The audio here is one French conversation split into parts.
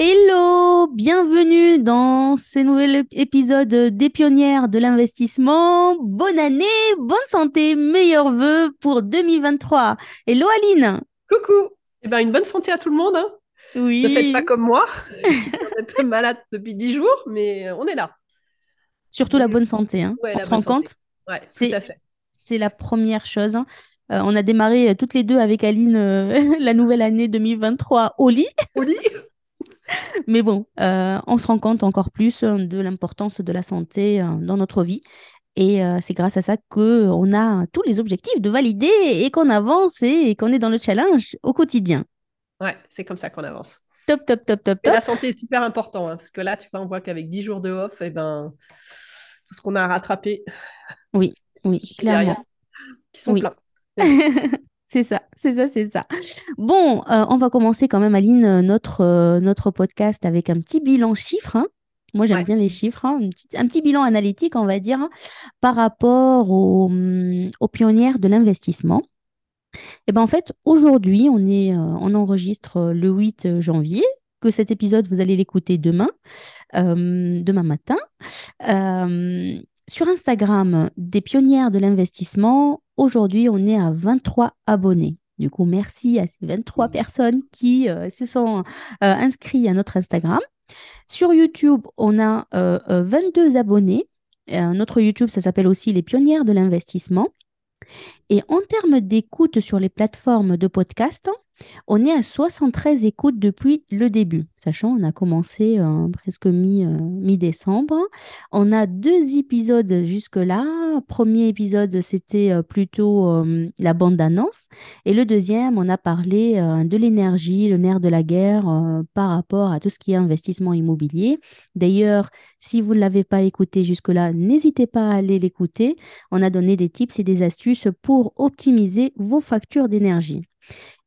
Hello, bienvenue dans ce nouvel épisode des pionnières de l'investissement. Bonne année, bonne santé, meilleurs vœux pour 2023. Hello Aline. Coucou. Eh ben, une bonne santé à tout le monde. Hein. Oui. Ne faites pas comme moi, qui malade depuis 10 jours, mais on est là. Surtout la bonne santé. Hein. Ouais, on se rend compte? Ouais, tout à fait. C'est la première chose. Hein. Euh, on a démarré toutes les deux avec Aline euh, la nouvelle année 2023 au lit. Au lit? Mais bon, euh, on se rend compte encore plus euh, de l'importance de la santé euh, dans notre vie. Et c'est grâce à ça qu'on a tous les objectifs de valider et qu'on avance et qu'on est dans le challenge au quotidien. Ouais, c'est comme ça qu'on avance. Top, top, top, top, la santé est super important, hein, parce que là, tu vois, on voit qu'avec 10 jours de off, et eh ben, tout ce qu'on a rattrapé. Oui, oui, clairement. Qui sont pleins. C'est ça, c'est ça, c'est ça. Bon, euh, on va commencer quand même, Aline, euh, notre, euh, notre podcast avec un petit bilan chiffre. Hein. Moi, j'aime bien les chiffres. Hein. Un, petit, bilan analytique, on va dire, hein, par rapport hum, aux, pionnières de l'investissement. Et eh ben en fait, aujourd'hui, on, est, on enregistre le 8 janvier, que cet épisode, vous allez l'écouter demain, demain matin. Sur Instagram, des pionnières de l'investissement, Aujourd'hui, on est à 23 abonnés. Du coup, merci à ces 23 personnes qui euh, se sont euh, inscrits à notre Instagram. Sur YouTube, on a 22 euh, abonnés. notre YouTube, ça s'appelle aussi Les Pionnières de l'investissement. Et en termes d'écoute sur les plateformes de podcast, on est à 73 écoutes depuis le début, sachant on a commencé euh, presque euh, mi-décembre. on a deux épisodes jusque-là. Premier épisode, c'était euh, plutôt la bande-annonce. Et le deuxième, on a parlé de l'énergie, le nerf de la guerre par rapport à tout ce qui est investissement immobilier. D'ailleurs, si vous ne l'avez pas écouté jusque-là, n'hésitez pas à aller l'écouter. On a donné des tips et des astuces pour optimiser vos factures d'énergie.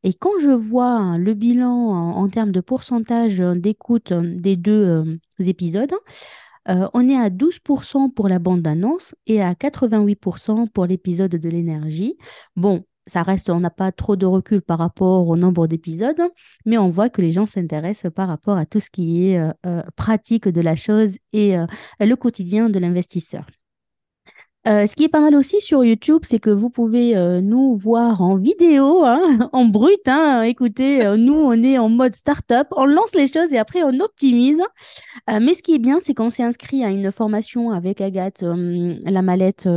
Et quand je vois le bilan en, termes de pourcentage d'écoute des deux euh, épisodes, euh, on est à 12% pour la bande-annonce et à 88% pour l'épisode de l'énergie. Bon, ça reste, on n'a pas trop de recul par rapport au nombre d'épisodes, mais on voit que les gens s'intéressent par rapport à tout ce qui est euh, pratique de la chose et le quotidien de l'investisseur. Euh, ce qui est pas mal aussi sur YouTube, c'est que vous pouvez euh, nous voir en vidéo, hein, en brut. Hein, écoutez, euh, nous, on est en mode start-up, on lance les choses et après on optimise. mais ce qui est bien, c'est qu'on s'est inscrit à une formation avec Agathe, la mallette,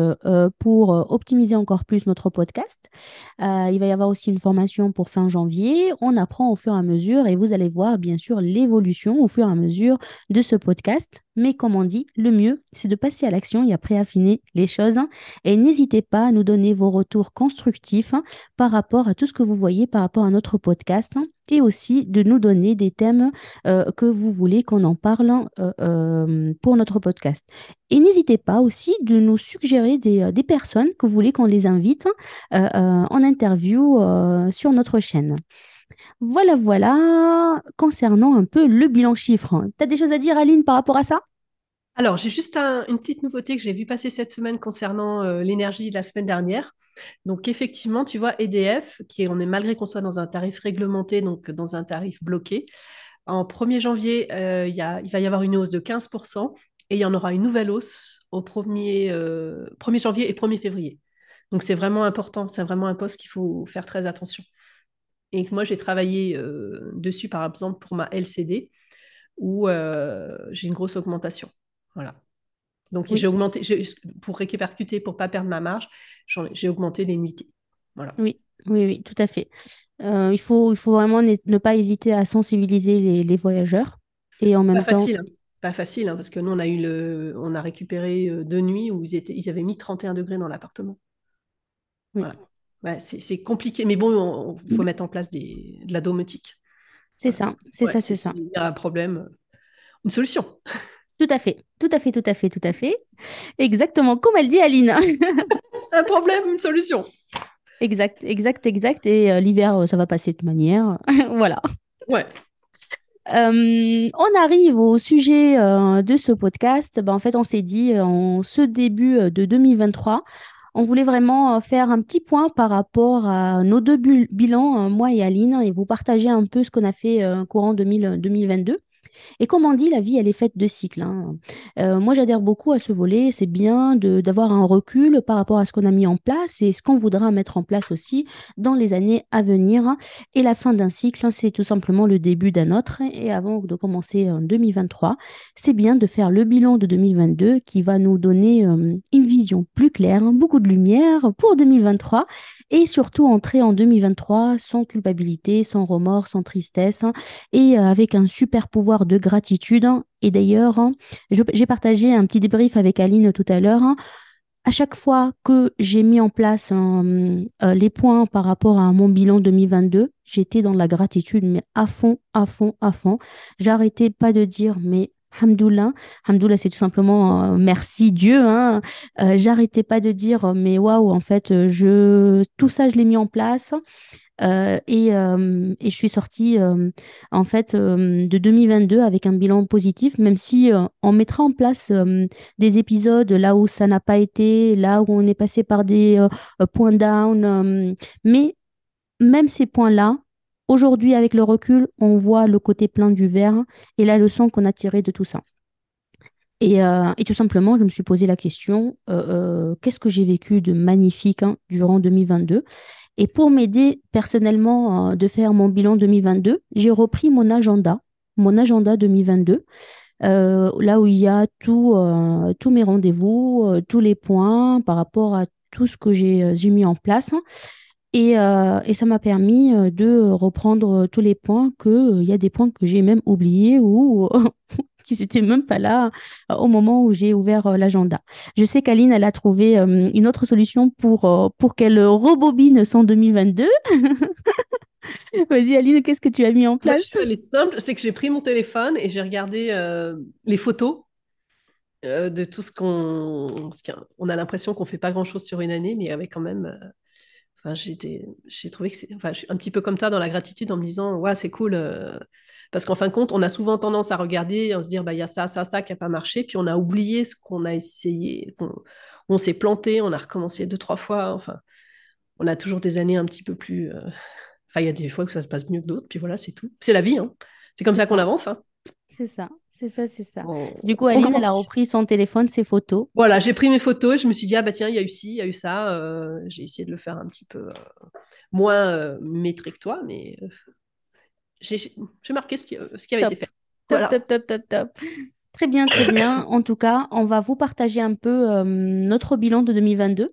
pour optimiser encore plus notre podcast. il va y avoir aussi une formation pour fin janvier. On apprend au fur et à mesure et vous allez voir, bien sûr, l'évolution au fur et à mesure de ce podcast. Mais comme on dit, le mieux, c'est de passer à l'action et après affiner les choses. Et n'hésitez pas à nous donner vos retours constructifs par rapport à tout ce que vous voyez par rapport à notre podcast et aussi de nous donner des thèmes euh, que vous voulez qu'on en parle euh, euh, pour notre podcast. Et n'hésitez pas aussi de nous suggérer des, des personnes que vous voulez qu'on les invite en interview sur notre chaîne. Voilà, voilà, concernant un peu le bilan chiffre. Tu as des choses à dire, Aline, par rapport à ça? Alors, j'ai juste une petite nouveauté que j'ai vu passer cette semaine concernant euh, l'énergie la semaine dernière. Donc, effectivement, tu vois, EDF, qui on est malgré qu'on soit dans un tarif réglementé, donc dans un tarif bloqué, en 1er janvier, euh, il va y avoir une hausse de 15% et il y en aura une nouvelle hausse au 1er, 1er euh, janvier et 1er février. Donc, c'est vraiment important, c'est vraiment un poste qu'il faut faire très attention. Et moi, j'ai travaillé dessus, par exemple, pour ma LCD, où j'ai une grosse augmentation. Voilà. Donc, j'ai augmenté, pour répercuter, pour ne pas perdre ma marge, j'ai augmenté les nuitées. Voilà. Oui, oui, oui, tout à fait. Euh, il, faut, il faut vraiment ne, pas hésiter à sensibiliser les, voyageurs. Et en même pas Facile, hein. Pas facile, hein, parce que nous, on a, eu le, on a récupéré euh, deux nuits où ils, étaient, ils avaient mis 31 degrés dans l'appartement. Voilà. c'est compliqué, mais bon, il faut mm. mettre en place des, de la domotique. C'est ça, c'est ça, c'est ça. Il y a un problème, une solution. Tout à fait, tout à fait, tout à fait, tout à fait. Exactement, comme elle dit Aline. Un problème, une solution. Exact, exact, exact. Et euh, l'hiver, euh, ça va passer de toute manière. voilà. Ouais. Euh, on arrive au sujet de ce podcast. Ben, en fait, on s'est dit en ce début de 2023, on voulait vraiment faire un petit point par rapport à nos deux bilans, moi et Aline, et vous partager un peu ce qu'on a fait courant 2022. Et comme on dit, la vie, elle est faite de cycles. hein. Euh, moi, j'adhère beaucoup à ce volet. C'est bien d'avoir un recul par rapport à ce qu'on a mis en place et ce qu'on voudra mettre en place aussi dans les années à venir. Et la fin d'un cycle, c'est tout simplement le début d'un autre. Et avant de commencer en 2023, c'est bien de faire le bilan de 2022 qui va nous donner euh, une vision plus claire, beaucoup de lumière pour 2023 et surtout entrer en 2023 sans culpabilité, sans remords, sans tristesse et avec un super pouvoir de gratitude. Et d'ailleurs, j'ai partagé un petit débrief avec Aline tout à l'heure. À chaque fois que j'ai mis en place hein, euh, les points par rapport à mon bilan 2022, j'étais dans la gratitude, mais à fond, à fond, à fond. J'arrêtais pas de dire, mais Hamdoullah, Hamdoullah, c'est tout simplement euh, merci Dieu. Hein. Euh, j'arrêtais pas de dire, mais waouh, en fait, euh, je, tout ça, je l'ai mis en place. Euh, et, euh, et je suis sortie euh, en fait de 2022 avec un bilan positif, même si on mettra en place des épisodes là où ça n'a pas été, là où on est passé par des points down. mais même ces points-là, aujourd'hui avec le recul, on voit le côté plein du verre et la leçon qu'on a tirée de tout ça. Et, et tout simplement, je me suis posé la question, qu'est-ce que j'ai vécu de magnifique hein, durant 2022? Et pour m'aider personnellement euh, de faire mon bilan 2022, j'ai repris mon agenda, mon agenda 2022, euh, là où il y a euh, tous mes rendez-vous, tous les points par rapport à tout ce que j'ai mis en place. Et, et ça m'a permis de reprendre tous les points que, il y a des points que j'ai même oubliés ou qui n'étaient même pas là euh, au moment où j'ai ouvert euh, l'agenda. Je sais qu'Aline, elle a trouvé euh, une autre solution pour, pour qu'elle rebobine son 2022. Vas-y, Aline, qu'est-ce que tu as mis en Moi, je place? suis allée simple, c'est que j'ai pris mon téléphone et j'ai regardé euh, les photos euh, de tout ce qu'on... qu'on a l'impression qu'on fait pas grand-chose sur une année, mais avec quand même... euh, Enfin, j'ai trouvé que c'est... Enfin, je suis un petit peu comme toi dans la gratitude en me disant, ouais, c'est cool. Parce qu'en fin de compte, on a souvent tendance à regarder, à se dire, bah, il y a ça, ça, ça qui n'a pas marché, puis on a oublié ce qu'on a essayé, qu'on- on s'est planté, on a recommencé deux, trois fois. Enfin, on a toujours des années un petit peu plus... euh, Enfin, il y a des fois où ça se passe mieux que d'autres, puis voilà, c'est tout. C'est la vie, hein. C'est comme ça qu'on avance, hein. c'est ça, c'est ça, c'est ça. On, Du coup, on Aline, elle a repris son téléphone, ses photos. Voilà, j'ai pris mes photos et je me suis dit, ah bah tiens, il y a eu ci, il y a eu ça. euh, j'ai essayé de le faire un petit peu euh, moins euh, que toi, mais j'ai marqué ce qui, euh, ce qui avait été fait. top, top, top, top, top. Très bien, très bien. En tout cas, on va vous partager un peu euh, notre bilan de 2022.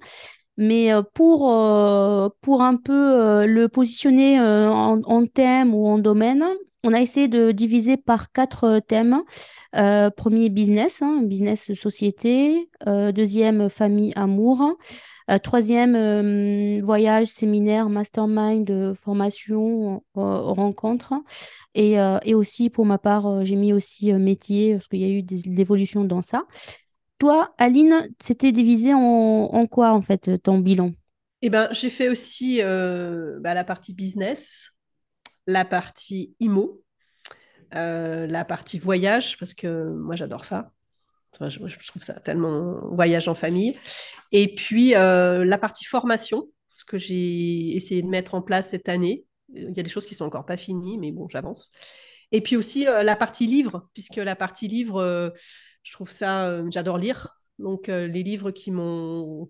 Mais euh, pour, euh, pour un peu euh, le positionner en, thème ou en domaine, on a essayé de diviser par quatre thèmes. Premier, business, hein, business société. Deuxième, famille, amour. Troisième, voyage, séminaire, mastermind, formation, rencontre. Et, et aussi, pour ma part, j'ai mis aussi métier, parce qu'il y a eu des évolutions dans ça. Toi, Aline, c'était divisé en, quoi, en fait, ton bilan? Et ben, j'ai fait aussi euh, bah, la partie business, la partie IMO, euh, la partie voyage, parce que moi j'adore ça. Enfin, je, trouve ça tellement voyage en famille. Et puis euh, la partie formation, ce que j'ai essayé de mettre en place cette année. Il y a des choses qui sont encore pas finies, mais bon, j'avance. Et puis aussi la partie livre, puisque la partie livre, je trouve ça, euh, j'adore lire. Donc euh, les livres qui m'ont,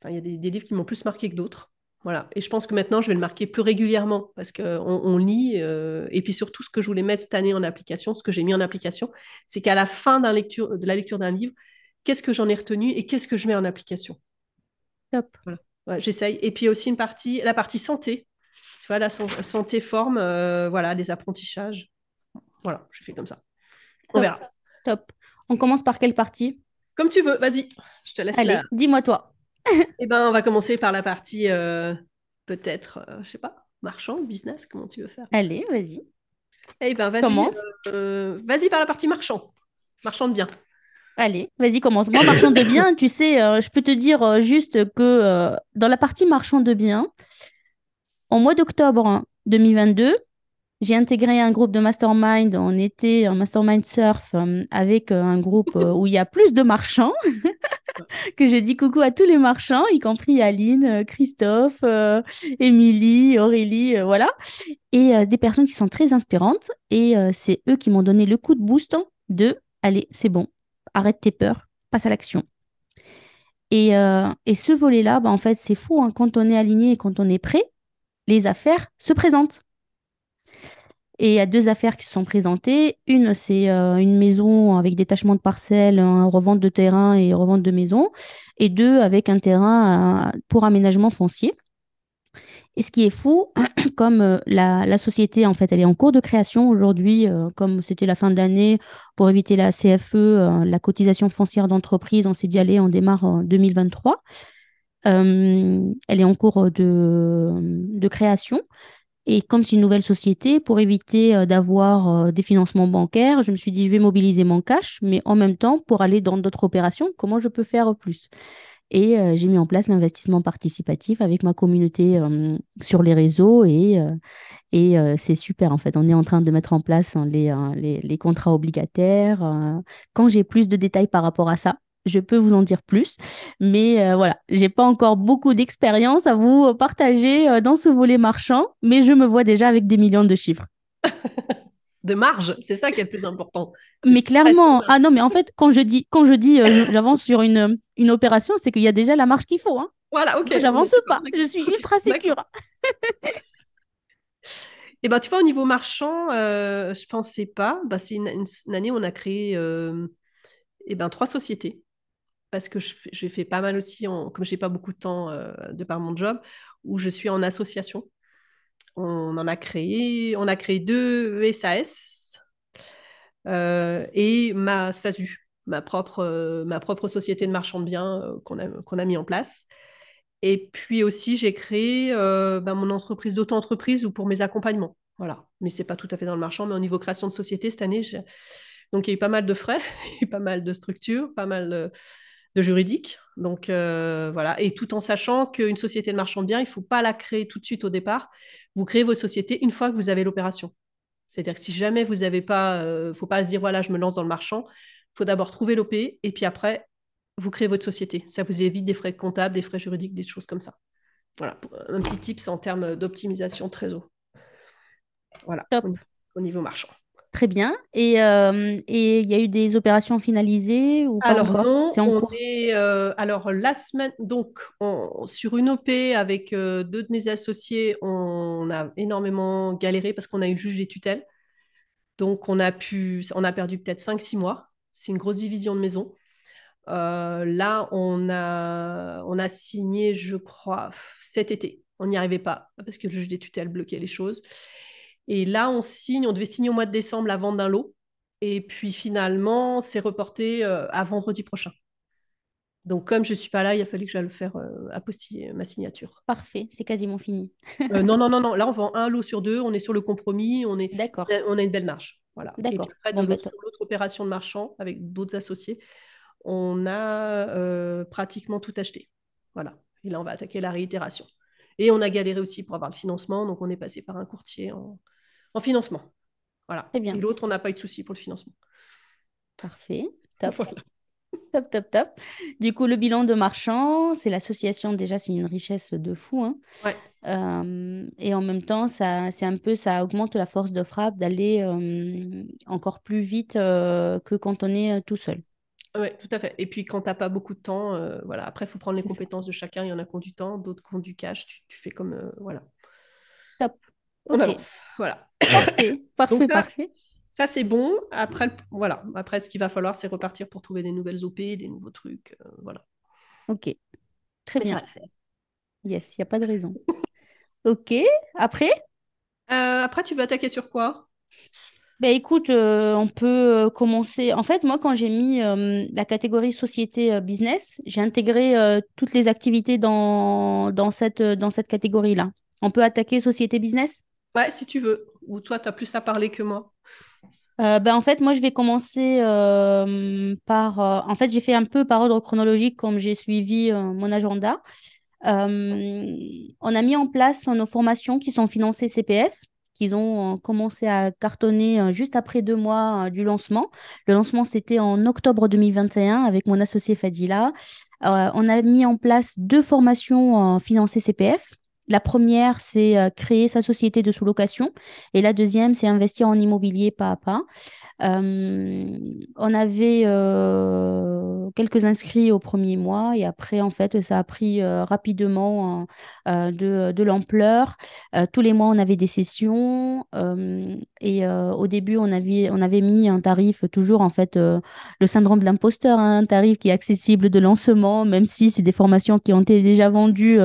enfin, il y a des, des livres qui m'ont plus marqué que d'autres. Voilà. Et je pense que maintenant, je vais le marquer plus régulièrement parce qu'on on lit. euh, et puis surtout, ce que je voulais mettre cette année en application, ce que j'ai mis en application, c'est qu'à la fin lecture, de la lecture d'un livre, qu'est-ce que j'en ai retenu et qu'est-ce que je mets en application? Top. Voilà. Ouais, j'essaye. Et puis aussi une partie, la partie santé. Tu vois, la san- santé forme, euh, voilà, les apprentissages. Voilà, je fais comme ça. On Top, verra. top. On commence par quelle partie? Comme tu veux, vas-y. Je te laisse. Allez, dis-moi toi. Eh ben, on va commencer par la partie euh, peut-être, euh, je sais pas, marchand, business, comment tu veux faire? Allez, vas-y. Eh ben, vas-y, Commence. euh, vas-y par la partie marchand. Marchand de biens. Allez, vas-y, commence. Moi, marchand de biens, tu sais, euh, je peux te dire juste que dans la partie marchand de biens, en mois d'octobre hein, 2022, j'ai intégré un groupe de mastermind. On était en mastermind surf euh, avec euh, un groupe euh, où il y a plus de marchands. que je dis coucou à tous les marchands, y compris Aline, Christophe, Émilie, Aurélie, voilà. Et des personnes qui sont très inspirantes. Et c'est eux qui m'ont donné le coup de boost de allez, c'est bon, arrête tes peurs, passe à l'action. Et, et ce volet-là, bah, en fait, c'est fou. hein. Quand on est aligné et quand on est prêt, les affaires se présentent. Et il y a deux affaires qui sont présentées. Une, c'est euh, une maison avec détachement de parcelles, revente de terrain et revente de maison. Et deux, avec un terrain euh, pour aménagement foncier. Et ce qui est fou, comme euh, la, société, en fait, elle est en cours de création aujourd'hui, comme c'était la fin d'année, pour éviter la CFE, la cotisation foncière d'entreprise, on s'est dit, allez, on démarre en 2023. Euh, elle est en cours de création. Et comme c'est une nouvelle société, pour éviter euh, d'avoir euh, des financements bancaires, je me suis dit, je vais mobiliser mon cash, mais en même temps, pour aller dans d'autres opérations, comment je peux faire plus? Et euh, j'ai mis en place l'investissement participatif avec ma communauté euh, sur les réseaux et, euh, et euh, c'est super en fait. On est en train de mettre en place hein, les, euh, les, les contrats obligataires. euh. Quand j'ai plus de détails par rapport à ça, je peux vous en dire plus. Mais euh, voilà, j'ai pas encore beaucoup d'expérience à vous partager euh, dans ce volet marchand, mais je me vois déjà avec des millions de chiffres. De marge, c'est ça qui est le plus important. Mais clairement, ah non, mais en fait, quand je dis, quand je dis euh, j'avance sur une, une opération, c'est qu'il y a déjà la marge qu'il faut. Hein. Voilà, ok. J'avance pas. Je suis ultra sécure. Et ben, tu vois, au niveau marchand, euh, je pensais pas. Bah, c'est une, une- une année où on a créé euh, eh ben, trois sociétés. Parce que je, je fais pas mal aussi, en, comme j'ai pas beaucoup de temps euh, de par mon job, où je suis en association. On en a créé, on a créé deux SAS euh, et ma SASU, ma propre, euh, ma propre société de marchand de biens qu'on a, qu'on a mis en place. Et puis aussi, j'ai créé ben, mon entreprise d'auto-entreprise ou pour mes accompagnements. Voilà. Mais c'est pas tout à fait dans le marchand, mais au niveau création de société, cette année, donc il y a eu pas mal de frais, pas mal de structures, pas mal de, de juridiques. Donc euh, voilà. Et tout en sachant qu'une société de marchand de biens, il ne faut pas la créer tout de suite au départ. Vous créez votre société une fois que vous avez l'opération. C'est-à-dire que si jamais vous n'avez pas, il euh, ne faut pas se dire voilà, je me lance dans le marchand. Il faut d'abord trouver l'OP et puis après, vous créez votre société. Ça vous évite des frais comptables, des frais juridiques, des choses comme ça. Voilà, un petit tips en termes d'optimisation trésor. Voilà, Top. au niveau marchand. Très bien. Et euh, et il y a eu des opérations finalisées ou pas Alors encore? non, C'est en on cours? est euh, alors la semaine donc on- sur une OP avec euh, deux de mes associés, on a énormément galéré parce qu'on a eu le juge des tutelles. Donc on a pu on a perdu peut-être cinq six mois. C'est une grosse division de maison. Là, on a, on a signé, je crois, cet été. On n'y arrivait pas parce que le juge des tutelles bloquait les choses. Et là, on signe, on devait signer au mois de décembre la vente d'un lot. Et puis finalement, c'est reporté euh, à vendredi prochain. Donc, comme je ne suis pas là, il a fallu que j'aille le faire euh, apostiller ma signature. Parfait, c'est quasiment fini. Euh, non, non, non, non. Là, on vend un lot sur deux. On est sur le compromis. On, est, D'accord, on a une belle marge. Voilà. Et puis d'accord. après, Bon, bah, l'autre, opération de marchand avec d'autres associés, on a euh, pratiquement tout acheté. Voilà. Et là, on va attaquer la réitération. Et on a galéré aussi pour avoir le financement. Donc, on est passé par un courtier en, en financement. Voilà. Bien. Et l'autre, on n'a pas eu de souci pour le financement. Parfait. Top. Voilà. Top, top, top. Du coup, le bilan de marchand, c'est l'association, déjà, c'est une richesse de fou. hein. Ouais. Euh, et en même temps, ça, c'est un peu, ça augmente la force de frappe d'aller euh, encore plus vite euh, que quand on est tout seul. Oui, tout à fait. Et puis, quand tu n'as pas beaucoup de temps, euh, voilà. Après, il faut prendre les ça. compétences de chacun. Il y en a qui ont du temps, d'autres qui ont du cash. Tu, tu fais comme. euh, voilà. Top. On Ok. avance. Voilà. Parfait, parfait, Donc, ça, parfait. ça c'est bon. Après, le- voilà. Après, ce qu'il va falloir, c'est repartir pour trouver des nouvelles OP, des nouveaux trucs. euh, voilà. Ok. Très Mais ça bien. va le faire. Yes, il n'y a pas de raison. Ok. Après? Euh, après, tu veux attaquer sur quoi? Ben écoute, euh, on peut euh, commencer. En fait, moi, quand j'ai mis euh, la catégorie société business, j'ai intégré euh, toutes les activités dans, dans cette, dans cette catégorie-là. On peut attaquer société business? Ouais, si tu veux. Ou toi, tu as plus à parler que moi. Ben, en fait, moi, je vais commencer par... en fait, j'ai fait un peu par ordre chronologique comme j'ai suivi mon agenda. On a mis en place nos formations qui sont financées CPF. Qu'ils ont commencé à cartonner juste après deux mois du lancement. Le lancement, c'était en octobre 2021 avec mon associé Fadila. on a mis en place deux formations financées CPF. La première, c'est créer sa société de sous-location et la deuxième, c'est investir en immobilier pas à pas. Euh, on avait euh, quelques inscrits au premier mois et après, en fait, ça a pris euh, rapidement de, l'ampleur. tous les mois, on avait des sessions et au début, on avait, on avait mis un tarif toujours, en fait, le syndrome de l'imposteur, hein, un tarif qui est accessible de lancement, même si c'est des formations qui ont été déjà vendues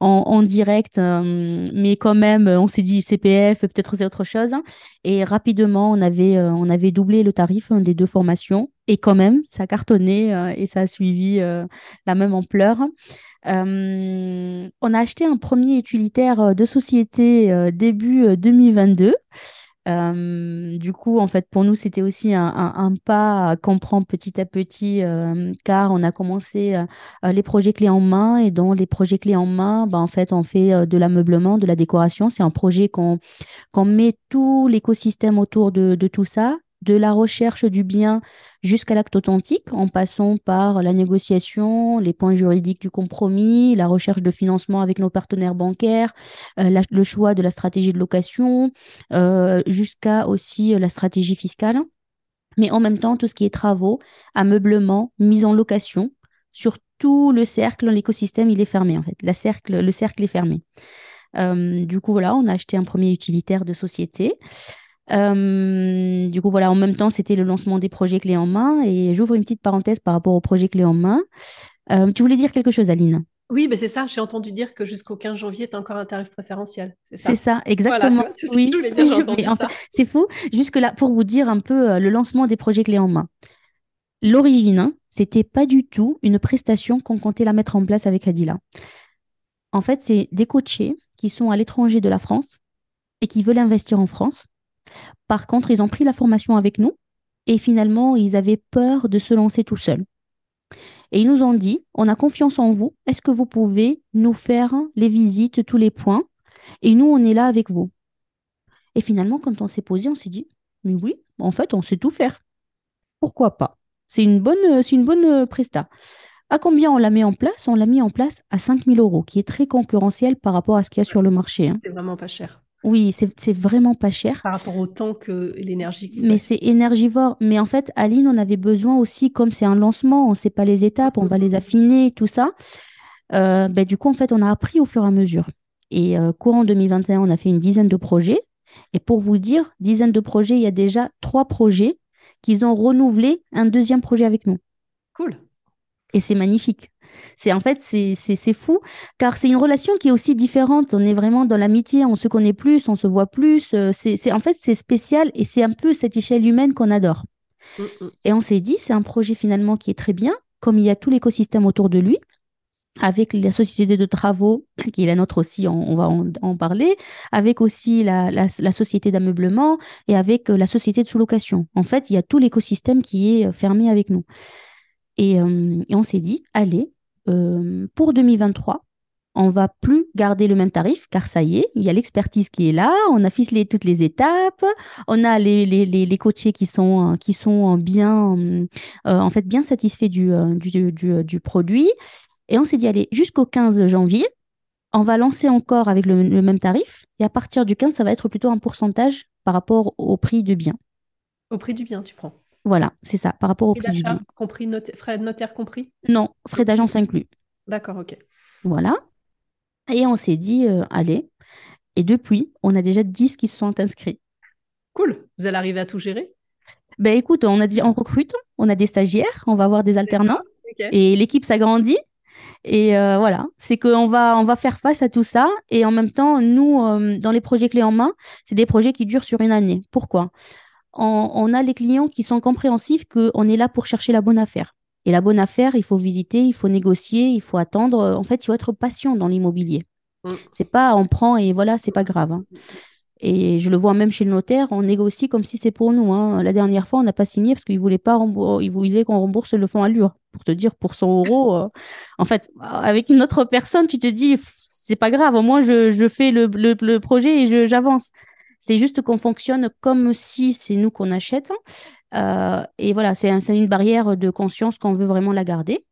en, direct, mais quand même, on s'est dit CPF, peut-être c'est autre chose. Et rapidement, on avait, on avait doublé le tarif hein, des deux formations. Et quand même, ça a cartonné euh, et ça a suivi euh, la même ampleur. Euh, on a acheté un premier utilitaire de société début 2022. Du coup, en fait, pour nous, c'était aussi un, pas qu'on prend petit à petit, car on a commencé les projets clés en main. Et dans les projets clés en main, bah, en fait, on fait de l'ameublement, de la décoration. C'est un projet qu'on met tout l'écosystème autour de, de, tout ça de la recherche du bien jusqu'à l'acte authentique, en passant par la négociation, les points juridiques du compromis, la recherche de financement avec nos partenaires bancaires, euh, le choix de la stratégie de location, euh, jusqu'à aussi euh, la stratégie fiscale. Mais en même temps, tout ce qui est travaux, ameublement, mise en location, sur tout le cercle, l'écosystème, il est fermé en fait. La cercle, le cercle est fermé. du coup, voilà, on a acheté un premier utilitaire de société. Euh, du coup, voilà, en même temps, c'était le lancement des projets clés en main. Et j'ouvre une petite parenthèse par rapport aux projets clés en main. Euh, tu voulais dire quelque chose, Aline? Oui, ben c'est ça. J'ai entendu dire que jusqu'au 15 janvier, tu as encore un tarif préférentiel. C'est ça, exactement. c'est oui. je voulais dire. C'est fou. Jusque-là, pour vous dire un peu euh, le lancement des projets clés en main. L'origine, hein, c'était pas du tout une prestation qu'on comptait la mettre en place avec Adila. En fait, c'est des coachés qui sont à l'étranger de la France et qui veulent investir en France par contre, ils ont pris la formation avec nous et finalement, ils avaient peur de se lancer tout seuls. Et ils nous ont dit, on a confiance en vous, est-ce que vous pouvez nous faire les visites, tous les points? Et nous, on est là avec vous. Et finalement, quand on s'est posé, on s'est dit, mais oui, en fait, on sait tout faire. Pourquoi pas? C'est une bonne, c'est une bonne euh, presta. À combien on la met en place? On l'a mis en place à 5 000 euros, qui est très concurrentiel par rapport à ce qu'il y a sur le marché. Hein. C'est vraiment pas cher. Oui, c'est vraiment pas cher. Par rapport au temps que l'énergie. Mais c'est énergivore. Mais en fait, Aline, on avait besoin aussi, comme c'est un lancement, on ne sait pas les étapes, on va les affiner, tout ça. Euh, ben, du coup, en fait, on a appris au fur et à mesure. Et euh, courant 2021, on a fait une dizaine de projets. Et pour vous dire, dizaine de projets, il y a déjà trois projets qu'ils ont renouvelé un deuxième projet avec nous. Cool. Et c'est magnifique. C'est en fait, c'est fou, car c'est une relation qui est aussi différente. On est vraiment dans l'amitié, on se connaît plus, on se voit plus. Euh, c'est en fait, c'est spécial et c'est un peu cette échelle humaine qu'on adore. Mm, mm. Et on s'est dit, c'est un projet finalement qui est très bien, comme il y a tout l'écosystème autour de lui avec la société de travaux, qui est la nôtre aussi, on, va en, parler, avec aussi la, la, société d'ameublement et avec euh, la société de sous-location. En fait, il y a tout l'écosystème qui est euh, fermé avec nous. Et, et on s'est dit, allez, euh, pour 2023, on va plus garder le même tarif car ça y est, il y a l'expertise qui est là, on a ficelé toutes les étapes, on a les, les, les, qui sont, qui sont bien, euh, en fait, bien satisfaits du, euh, du, du, du produit. Et on s'est dit, allez, jusqu'au 15 janvier, on va lancer encore avec le, même tarif. Et à partir du 15, ça va être plutôt un pourcentage par rapport au prix du bien. Au prix du bien, tu prends. Voilà, c'est ça, par rapport au prix d'achat compris, frais de notaire compris? Non, frais d'agence inclus. D'accord, ok. Voilà. Et on s'est dit, euh, allez. Et depuis, on a déjà 10 qui se sont inscrits. Cool. Vous allez arriver à tout gérer? Ben écoute, on a dit, on recrute, on a des stagiaires, on va avoir des alternants. Et l'équipe s'agrandit. Et euh, voilà, c'est qu'on va, on va faire face à tout ça. Et en même temps, nous, euh, dans les projets clés en main, c'est des projets qui durent sur une année. Pourquoi? On, a les clients qui sont compréhensifs qu'on est là pour chercher la bonne affaire. Et la bonne affaire, il faut visiter, il faut négocier, il faut attendre. En fait, il faut être patient dans l'immobilier. Mm. C'est pas on prend et voilà, c'est pas grave. Hein. Et je le vois même chez le notaire, on négocie comme si c'est pour nous. Hein. La dernière fois, on n'a pas signé parce qu'il voulait pas il voulait qu'on rembourse le fonds allure. Pour te dire, pour 100 euros, euh, en fait, avec une autre personne, tu te dis, c'est pas grave, au moins je, fais le, le projet et j'avance C'est juste qu'on fonctionne comme si c'est nous qu'on achète. Euh, et voilà, c'est une barrière de conscience qu'on veut vraiment la garder.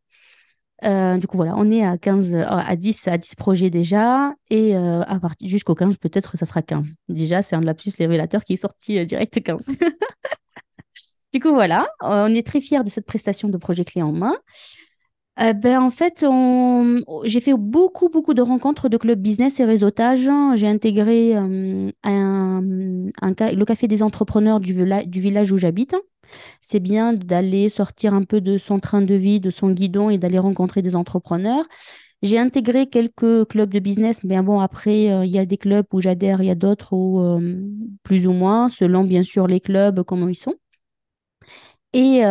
Euh, du coup, voilà, on est à 15, à 10, à 10 projets déjà. Et à partir jusqu'au 15, peut-être ça sera 15. Déjà, c'est un lapsus révélateur qui est sorti direct 15. du coup, voilà, on est très fiers de cette prestation de projet clé en main. Euh, ben, en fait, j'ai fait beaucoup, beaucoup de rencontres de club business et réseautage. J'ai intégré euh, un, le café des entrepreneurs du, du village où j'habite. C'est bien d'aller sortir un peu de son train de vie, de son guidon et d'aller rencontrer des entrepreneurs. J'ai intégré quelques clubs de business, mais bon, après, euh, il y a des clubs où j'adhère, il y a d'autres où plus ou moins, selon bien sûr les clubs, comment ils sont. Et,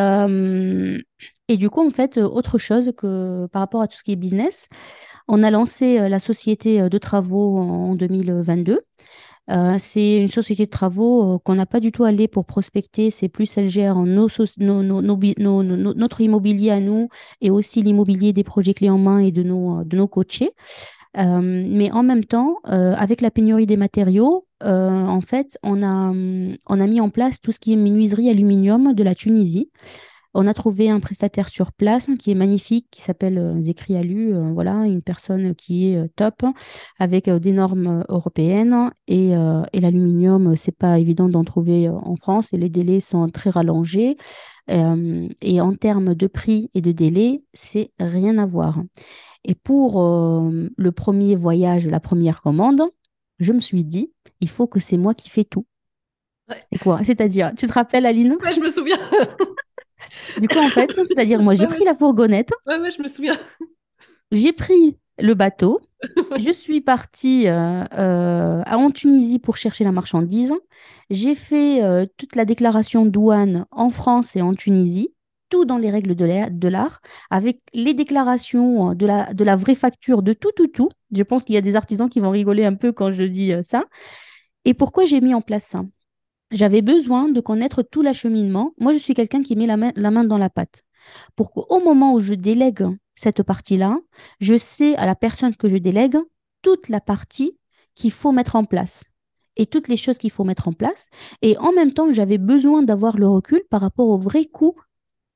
et du coup, en fait, euh, autre chose que par rapport à tout ce qui est business, on a lancé euh, la société euh, de travaux en 2022. c'est une société de travaux qu'on n'a pas du tout allé pour prospecter, c'est plus elle gère nos, notre immobilier à nous et aussi l'immobilier des projets clés en main et de nos, de nos coachés. mais en même temps, avec la pénurie des matériaux, en fait, on a, on a mis en place tout ce qui est menuiserie aluminium de la Tunisie. On a trouvé un prestataire sur place qui est magnifique, qui s'appelle euh, Zekri Alu, euh, voilà, une personne qui est euh, top, avec des normes européennes. Et, et l'aluminium, c'est pas évident d'en trouver en France et les délais sont très rallongés. et en termes de prix et de délai, c'est rien à voir. Et pour le premier voyage, la première commande, je me suis dit, il faut que c'est moi qui fais tout. C'est quoi? C'est-à-dire, tu te rappelles, Aline? Ouais, je me souviens. Du coup, en fait, c'est-à-dire, moi, j'ai pris la fourgonnette. Ouais, ouais, je me souviens. J'ai pris le bateau. je suis partie euh, euh, en Tunisie pour chercher la marchandise. J'ai fait euh, toute la déclaration douane en France et en Tunisie, tout dans les règles de l'art, avec les déclarations de la, de la vraie facture, de tout, tout, tout. Je pense qu'il y a des artisans qui vont rigoler un peu quand je dis ça. Et pourquoi j'ai mis en place ça? J'avais besoin de connaître tout l'acheminement. Moi, je suis quelqu'un qui met la main, dans la pâte. Pour qu'au moment où je délègue cette partie-là, je sais à la personne que je délègue toute la partie qu'il faut mettre en place et toutes les choses qu'il faut mettre en place. Et en même temps, j'avais besoin d'avoir le recul par rapport au vrai coût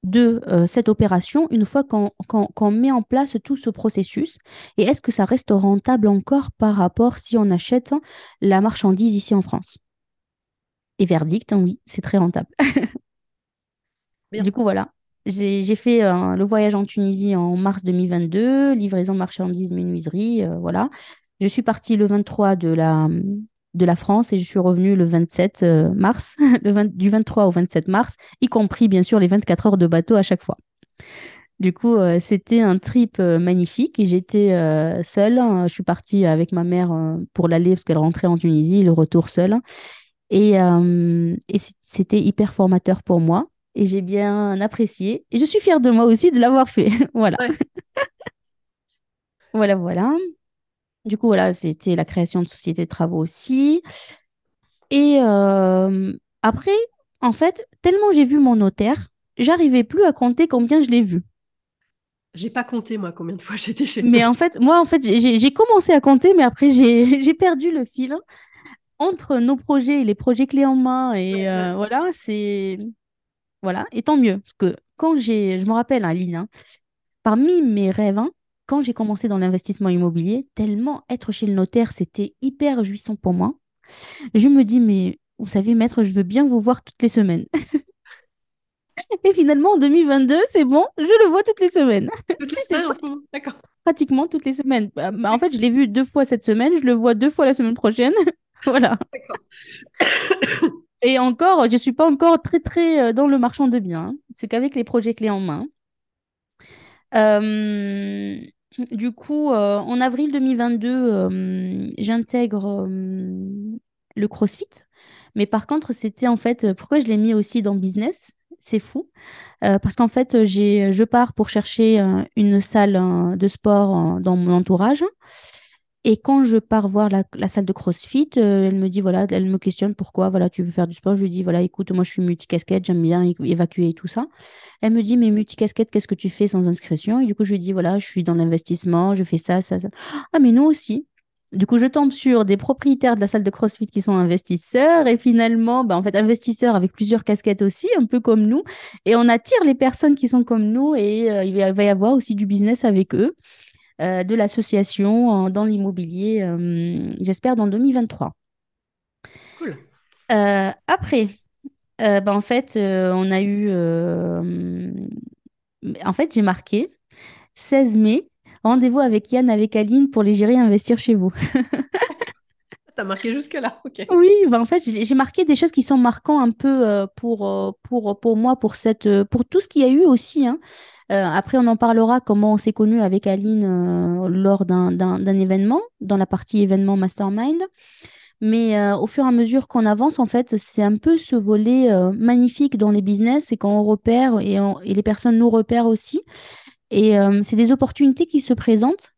de euh, cette opération une fois qu'on met en place tout ce processus Et est-ce que ça reste rentable encore par rapport si on achète la marchandise ici en France? Et verdict, hein, oui, c'est très rentable. du coup, voilà. J'ai fait euh, le voyage en Tunisie en mars 2022, livraison marchandises, menuiserie, euh, voilà. Je suis partie le 23 de la, de la France et je suis revenue le 27 euh, mars, le du 23 au 27 mars, y compris bien sûr les 24 heures de bateau à chaque fois. Du coup, c'était un trip magnifique et j'étais seule. Je suis partie avec ma mère pour l'aller parce qu'elle rentrait en Tunisie, le retour seule. Et, euh, c'était hyper formateur pour moi et j'ai bien apprécié. Et je suis fière de moi aussi de l'avoir fait. voilà. voilà, voilà. Du coup, voilà, c'était la création de société de travaux aussi. Et euh, après, en fait, tellement j'ai vu mon notaire, j'arrivais plus à compter combien je l'ai vu. J'ai pas compté, moi, combien de fois j'étais chez Mais en fait, moi, en fait, j'ai commencé à compter, mais après, j'ai perdu le fil entre nos projets et les projets clés en main, et euh, voilà, c'est. Voilà, et tant mieux. Parce que quand j'ai. Je me rappelle, hein, Lina, parmi mes rêves, hein, quand j'ai commencé dans l'investissement immobilier, tellement être chez le notaire, c'était hyper jouissant pour moi. Je me dis, mais vous savez, maître, je veux bien vous voir toutes les semaines. Et finalement, en 2022, c'est bon, je le vois toutes les semaines. D'accord. Pratiquement toutes les semaines. Bah, bah, en fait, je l'ai vu deux fois cette semaine, je le vois deux fois la semaine prochaine. voilà. Et encore, je ne suis pas encore très, très euh, dans le marchand de biens. C'est qu'avec les projets clés en main. Euh, du coup, euh, en avril 2022, j'intègre le CrossFit. Mais par contre, c'était en fait, pourquoi je l'ai mis aussi dans business? C'est fou. parce qu'en fait, je pars pour chercher une salle de sport dans mon entourage. Et quand je pars voir la, salle de CrossFit, euh, elle me dit, voilà, elle me questionne pourquoi, voilà, tu veux faire du sport. Je lui dis, voilà, écoute, moi, je suis multicasquette, j'aime bien évacuer et tout ça. Elle me dit, mais multicasquette, qu'est-ce que tu fais sans inscription? Et du coup, je lui dis, voilà, je suis dans l'investissement, je fais ça, ça, ça. Ah, mais nous aussi. Du coup, je tombe sur des propriétaires de la salle de CrossFit qui sont investisseurs et finalement, ben, en fait, investisseurs avec plusieurs casquettes aussi, un peu comme nous. Et on attire les personnes qui sont comme nous et euh, il va y avoir aussi du business avec eux, euh, de l'association dans l'immobilier, euh, j'espère dans 2023. Cool. après, ben, en fait, on a eu... en fait, j'ai marqué 16 mai Rendez-vous avec Yann, avec Aline pour les gérer investir chez vous. T'as marqué jusque-là, ok. Oui, bah en fait, j'ai marqué des choses qui sont marquantes un peu euh, pour, euh, pour, pour moi, pour, cette, euh, pour tout ce qu'il y a eu aussi. Hein. après, on en parlera comment on s'est connu avec Aline lors d'un événement, dans la partie événement mastermind. Mais au fur et à mesure qu'on avance, en fait, c'est un peu ce volet magnifique dans les business et quand on repère et, et les personnes nous repèrent aussi. Et c'est des opportunités qui se présentent.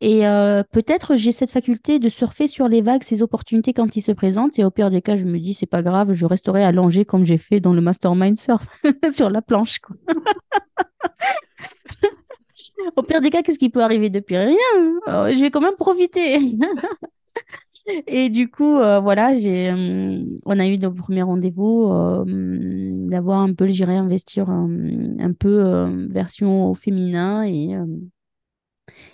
Et euh, peut-être j'ai cette faculté de surfer sur les vagues, ces opportunités quand ils se présentent. Et au pire des cas, je me dis, c'est pas grave, je resterai allongée comme j'ai fait dans le mastermind surf, sur la planche. au pire des cas, qu'est-ce qui peut arriver depuis? Rien euh, Je vais quand même profiter. Et du coup, euh, voilà, j'ai, euh, on a eu nos premiers rendez-vous, d'avoir un peu, j'irai investir un peu version au féminin et,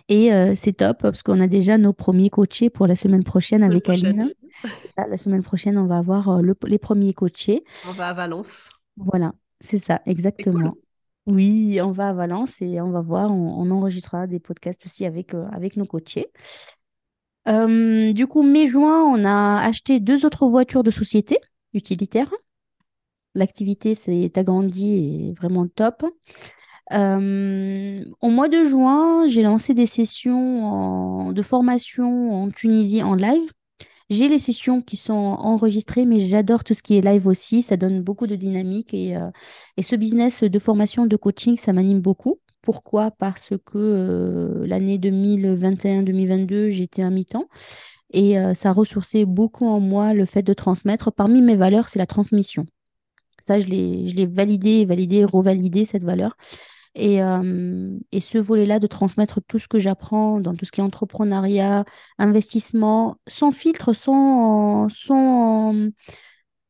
et c'est top parce qu'on a déjà nos premiers coachés pour la semaine prochaine avec Aline. La semaine prochaine, on va avoir les premiers coachés. On va à Valence. Voilà, c'est ça, exactement. Oui, on va à Valence et on va voir, on, enregistrera des podcasts aussi avec, avec nos coachés. Euh, du coup, mai-juin, on a acheté deux autres voitures de société utilitaires. L'activité s'est agrandie et vraiment top. Euh, au mois de juin, j'ai lancé des sessions de formation en Tunisie en live. J'ai les sessions qui sont enregistrées, mais j'adore tout ce qui est live aussi. Ça donne beaucoup de dynamique et, euh, et ce business de formation, de coaching, ça m'anime beaucoup. Pourquoi? Parce que euh, l'année 2021-2022, j'étais à mi-temps et ça ressourçait beaucoup en moi le fait de transmettre. Parmi mes valeurs, c'est la transmission. Ça, je l'ai validé, validé, revalidé cette valeur. Et, euh, et ce volet-là de transmettre tout ce que j'apprends dans tout ce qui est entrepreneuriat, investissement, sans filtre, sans, sans, euh,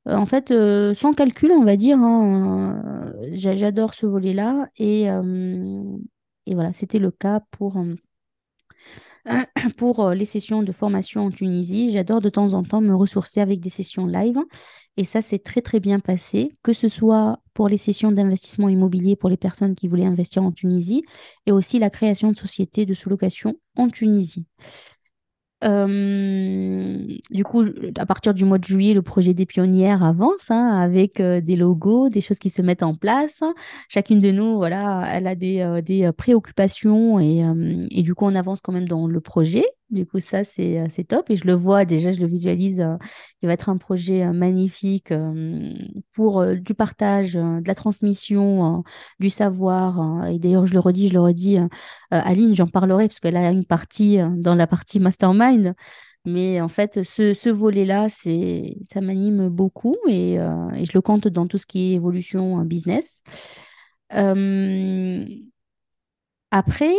en fait, euh, sans calcul, on va dire. Hein, j'adore ce volet-là. Et, et voilà, c'était le cas pour, pour les sessions de formation en Tunisie. J'adore de temps en temps me ressourcer avec des sessions live. Et ça, c'est très, très bien passé, que ce soit pour les sessions d'investissement immobilier pour les personnes qui voulaient investir en Tunisie et aussi la création de sociétés de sous-location en Tunisie. Euh, du coup, à partir du mois de juillet, le projet des pionnières avance hein, avec euh, des logos, des choses qui se mettent en place. Chacune de nous, voilà, elle a des, euh, des préoccupations et, et, du coup, on avance quand même dans le projet. Du coup, ça, c'est, c'est top. Et je le vois déjà, je le visualise. il va être un projet magnifique pour du partage, de la transmission, du savoir. et d'ailleurs, je le redis, je le redis, Aline, j'en parlerai parce qu'elle a une partie dans la partie mastermind. Mais en fait, ce, ce volet-là, ça m'anime beaucoup et, et, je le compte dans tout ce qui est évolution business. après,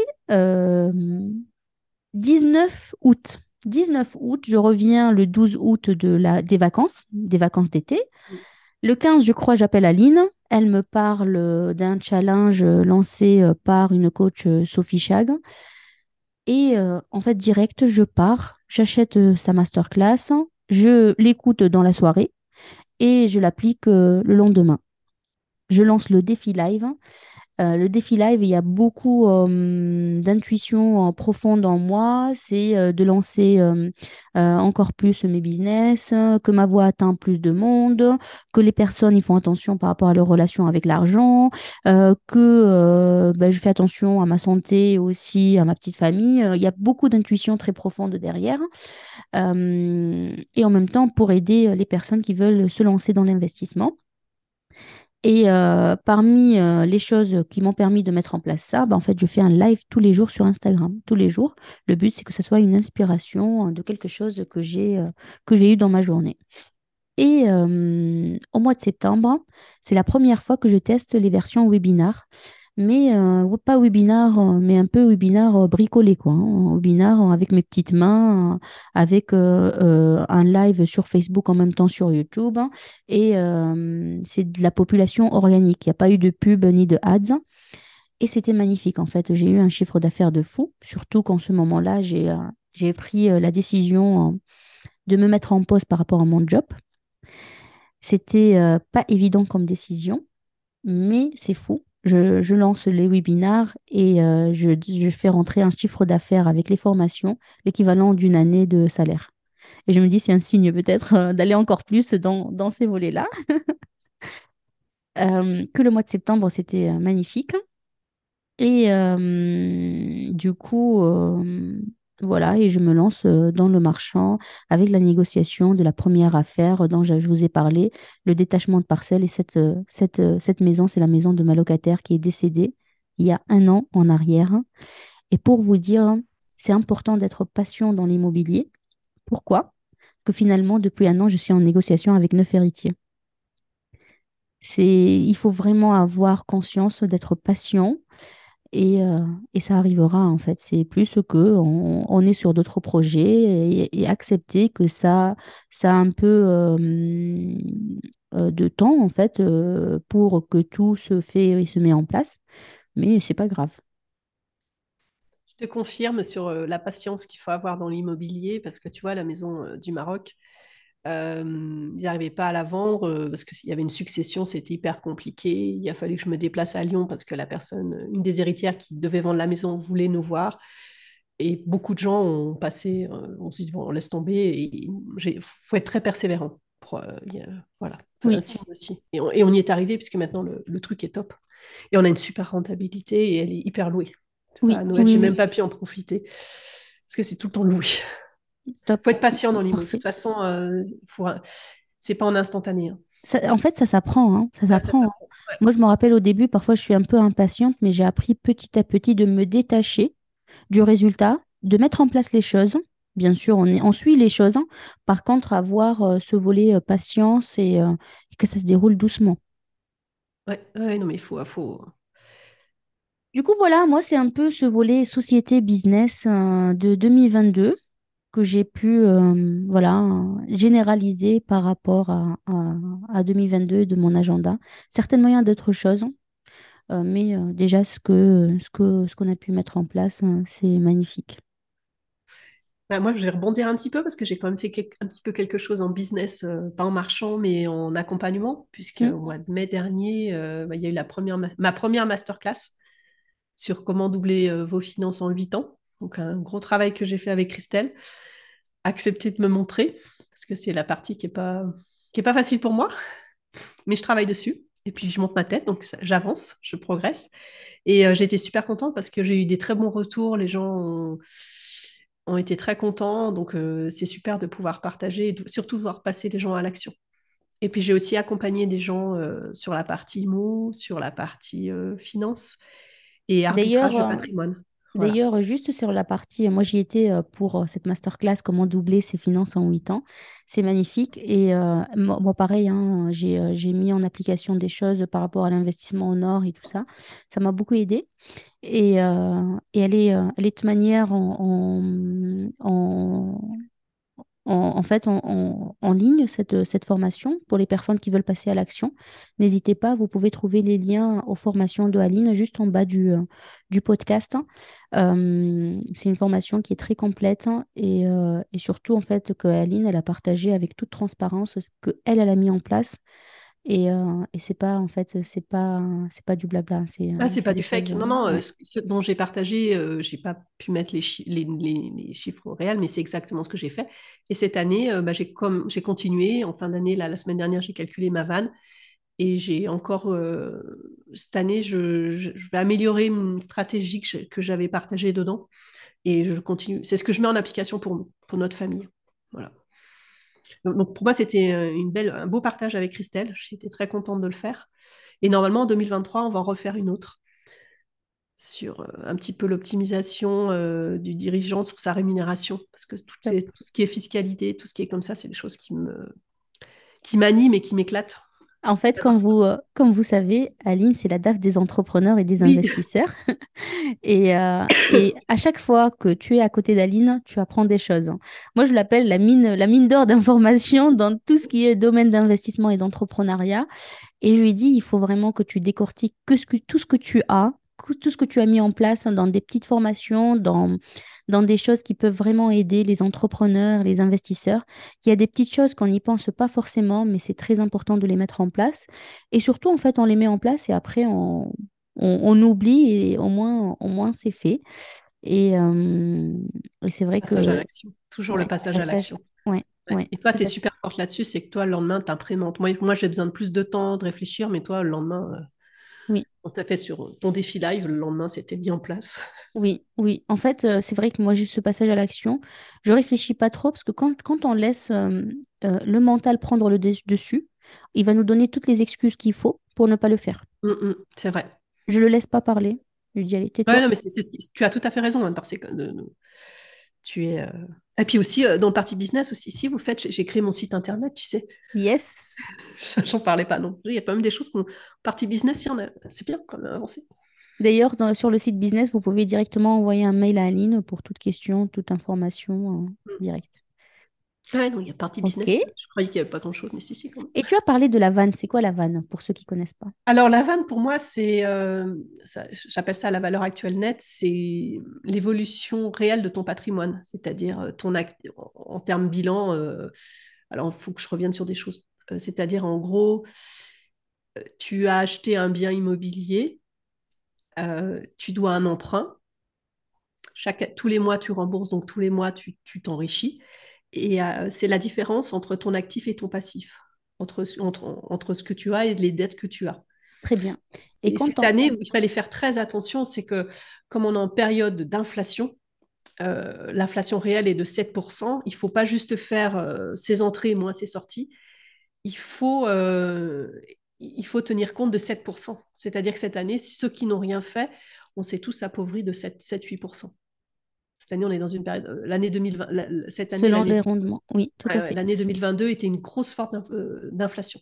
19 août. 19 août, je reviens le 12 août de la, des vacances, des vacances d'été. Le 15, je crois, j'appelle Aline. Elle me parle d'un challenge lancé euh, par une coach euh, Sophie Chag. Et euh, en fait, direct, je pars, j'achète sa masterclass, je l'écoute dans la soirée et je l'applique le lendemain. Je lance le défi live euh, le défi live, il y a beaucoup euh, d'intuition euh, en moi. C'est de lancer encore plus mes business, que ma voix atteint plus de monde, que les personnes ils font attention par rapport à leur relation avec l'argent, que ben, je fais attention à ma santé aussi, à ma petite famille. Il y a beaucoup d'intuition très profonde derrière. et en même temps, pour aider les personnes qui veulent se lancer dans l'investissement. Et euh, parmi euh, les choses qui m'ont permis de mettre en place ça, bah, en fait, je fais un live tous les jours sur Instagram, tous les jours. Le but, c'est que ce soit une inspiration de quelque chose que j'ai euh, que j'ai eu dans ma journée. Et au mois de septembre, c'est la première fois que je teste les versions webinar. Mais euh, pas webinar, euh, mais un peu webinar euh, bricolé, quoi. hein. Webinar avec mes petites mains, avec un live sur Facebook en même temps sur YouTube. hein. et c'est de la population organique. Il n'y a pas eu de pub ni de ads. Et c'était magnifique, en fait. J'ai eu un chiffre d'affaires de fou, surtout qu'en ce moment-là, j'ai pris la décision de me mettre en pause par rapport à mon job. C'était pas évident comme décision, mais c'est fou. Je, lance les webinars et euh, je, fais rentrer un chiffre d'affaires avec les formations, l'équivalent d'une année de salaire. Et je me dis, c'est un signe peut-être euh, d'aller encore plus dans, ces volets-là. Euh, que le mois de septembre, c'était magnifique. Et du coup, voilà, et je me lance euh, dans le marchand avec la négociation de la première affaire dont je, vous ai parlé, le détachement de parcelles. Et cette, euh, cette, euh, cette maison, c'est la maison de ma locataire qui est décédée il y a un an en arrière. Et pour vous dire, c'est important d'être patient dans l'immobilier. Pourquoi? Que finalement, depuis un an, je suis en négociation avec neuf héritiers. C'est, il faut vraiment avoir conscience d'être patient et, euh, et ça arrivera en fait. C'est plus que on, est sur d'autres projets et, accepter que ça, ça a un peu euh, de temps en fait euh, pour que tout se fait et se met en place, mais c'est pas grave. Je te confirme sur la patience qu'il faut avoir dans l'immobilier parce que tu vois, la maison du Maroc, euh, ils n'arrivaient pas à la vendre euh, parce qu'il y avait une succession, c'était hyper compliqué. Il a fallu que je me déplace à Lyon parce que la personne, une des héritières qui devait vendre la maison voulait nous voir. Et beaucoup de gens ont passé, euh, on s'est dit, bon, on laisse tomber. Il faut être très persévérant. Pour, voilà, Oui, aussi. Et on, et on y est arrivé puisque maintenant le, le truc est top. Et on a une super rentabilité et elle est hyper louée. Oui, à Noël, oui, j'ai même pas pu en profiter parce que c'est tout le temps loué. Top, faut être patient dans l'immo. De toute façon, euh, faut... c'est pas en instantané. hein. Ça- en fait, ça s'apprend, hein, ça s'apprend. hein. Ouais. Moi, je me rappelle au début, parfois, je suis un peu impatiente, mais j'ai appris petit à petit de me détacher du résultat, de mettre en place les choses. Bien sûr, on est- on suit les choses. Par contre, avoir euh, ce volet euh, patience et, euh, que ça se déroule doucement. Ouais, ouais, non, mais il faut, faut... Du coup, voilà, moi, c'est un peu ce volet société business euh, de 2022 que j'ai pu euh, voilà, généraliser par rapport à, à, à 2022 de mon agenda. Certainement, il y a d'autres choses, euh, mais euh, déjà, ce que, ce que, ce qu'on a pu mettre en place, euh, c'est magnifique. Bah, moi, je vais rebondir un petit peu parce que j'ai quand même fait un petit peu quelque chose en business, pas en marchand, mais en accompagnement, puisque Mm. au mois de mai dernier, bah, il y a eu la première ma, ma première masterclass sur comment doubler vos finances en 8 ans. Donc, un gros travail que j'ai fait avec Christelle. Accepter de me montrer, parce que c'est la partie qui est pas, qui est pas facile pour moi, mais je travaille dessus. Et puis, je monte ma tête, donc j'avance, je progresse. Et euh, j'ai été super contente parce que j'ai eu des très bons retours. Les gens ont, ont été très contents. Donc, euh, c'est super de pouvoir partager et de- surtout voir passer les gens à l'action. Et puis, j'ai aussi accompagné des gens euh, sur la partie IMO, sur la partie euh, finance et arbitrage de patrimoine. D'ailleurs, juste sur la partie, moi j'y étais euh, pour euh, cette masterclass, comment doubler ses finances en 8 ans. C'est magnifique. Et euh, moi, pareil, hein, j'ai euh, mis en application des choses par rapport à l'investissement en or et tout ça. Ça m'a beaucoup aidé. Et, euh, elle est, euh, elle est de manière en- en, fait en, ligne cette, cette formation pour les personnes qui veulent passer à l'action. N'hésitez pas, vous pouvez trouver les liens aux formations de Aline juste en bas du, euh, du podcast. Euh, c'est une formation qui est très complète et, euh, et surtout en fait que Aline elle a partagé avec toute transparence ce que elle, elle a mis en place et, euh, et c'est pas en fait c'est pas c'est pas du blabla, c'est euh, Ah, c'est c'est pas du fake. euh, Non, non, euh, ouais. ce, ce dont j'ai partagé, euh, j'ai pas pu mettre les, chi- les, les- les chiffres réels, mais c'est exactement ce que j'ai fait. Et cette année, euh, bah, j'ai comme, j'ai continué. En fin d'année, là, la semaine dernière, j'ai calculé ma vanne. Et j'ai encore, euh, cette année, je, je- je vais améliorer une stratégie que j'avais partagée dedans. Et je continue. C'est ce que je mets en application pour nous, pour notre famille. Voilà. Donc, pour moi, c'était euh, une belle, un beau partage avec Christelle. J'étais très contente de le faire. Et normalement, en 2023, on va en refaire une autre sur euh, un petit peu l'optimisation euh, du dirigeant sur sa rémunération. Parce que ces- tout ce qui est fiscalité, tout ce qui est comme ça, c'est des choses qui me, qui m'animent et qui m'éclatent. En fait, comme vous, euh, comme vous savez, Aline, c'est la DAF des entrepreneurs et des Oui, investisseurs. Et, euh, et à chaque fois que tu es à côté d'Aline, tu apprends des choses. Moi, je l'appelle la mine, la mine d'or d'informations dans tout ce qui est domaine d'investissement et d'entrepreneuriat. Et je lui dis, il faut vraiment que tu décortiques que ce que, tout ce que tu as, tout ce que tu as mis en place dans des petites formations, dans, dans des choses qui peuvent vraiment aider les entrepreneurs, les investisseurs. Il y a des petites choses qu'on n'y pense pas forcément, mais c'est très important de les mettre en place. Et surtout, en fait, on les met en place et après, on, on, on oublie et au moins, au moins c'est fait. Et, euh, et c'est vrai passage à que, l'action. Toujours le passage à l'action. ouais, Ouais. Et toi, tu es à super forte là-dessus, c'est que toi, le lendemain, tu imprémentes. Moi, moi j'ai besoin de plus de temps, de réfléchir, mais toi, le lendemain, euh, Oui. on t'a fait sur ton défi live, le lendemain, c'était mis en place. Oui, oui. En fait, euh, c'est vrai que moi, juste ce passage à l'action, je réfléchis pas trop parce que quand, quand on laisse euh, euh, le mental prendre le des- dessus, il va nous donner toutes les excuses qu'il faut pour ne pas le faire. Mm, mm, c'est vrai. Je le laisse pas parler. Je lui dis, allez, Ouais, tais-toi. non, mais c'est, c'est ce qui- tu as tout à fait raison, hein, parce que de- de- tu es. Et puis aussi, euh, dans le parti business aussi, si vous faites, j'ai créé mon site internet, tu sais, Yes. j'en parlais pas non. Il y a quand même des choses qu'on. Parti business, il y en a. C'est bien quand même avancé. D'ailleurs, sur le site business, vous pouvez directement envoyer un mail à Aline pour toute question, toute information euh, Mm. directe. Ouais, non, il y a partie Ok. business. Je croyais qu'il n'y avait pas grand-chose, mais si, si, quand même. Et tu as parlé de la vanne. C'est quoi la vanne pour ceux qui connaissent pas? Alors, la vanne, pour moi, c'est, euh, ça- j'appelle ça la valeur actuelle nette, c'est l'évolution réelle de ton patrimoine, c'est-à-dire euh, ton act- en, termes bilan. euh, alors, il faut que je revienne sur des choses. Euh, c'est-à-dire, en gros, tu as acheté un bien immobilier, euh, tu dois un emprunt. Chaque, tous les mois, tu rembourses, donc tous les mois, tu tu t'enrichis. Et euh, c'est la différence entre ton actif et ton passif, entre, entre, entre ce que tu as et les dettes que tu as. Très bien. Et cette année où il fallait faire très attention, c'est que comme on est en période d'inflation, euh, l'inflation réelle est de 7%, il ne faut pas juste faire euh, ses entrées moins ses sorties, il faut, euh, il faut tenir compte de 7%. C'est-à-dire que cette année, ceux qui n'ont rien fait, on s'est tous appauvris de 7-8%. Cette année, on est dans une période. euh, L'année 2020, la- la- cette année, Selon l'année les rendements. Oui, tout ouais, à ouais, fait. l'année 2022 était une grosse forte euh, d'inflation.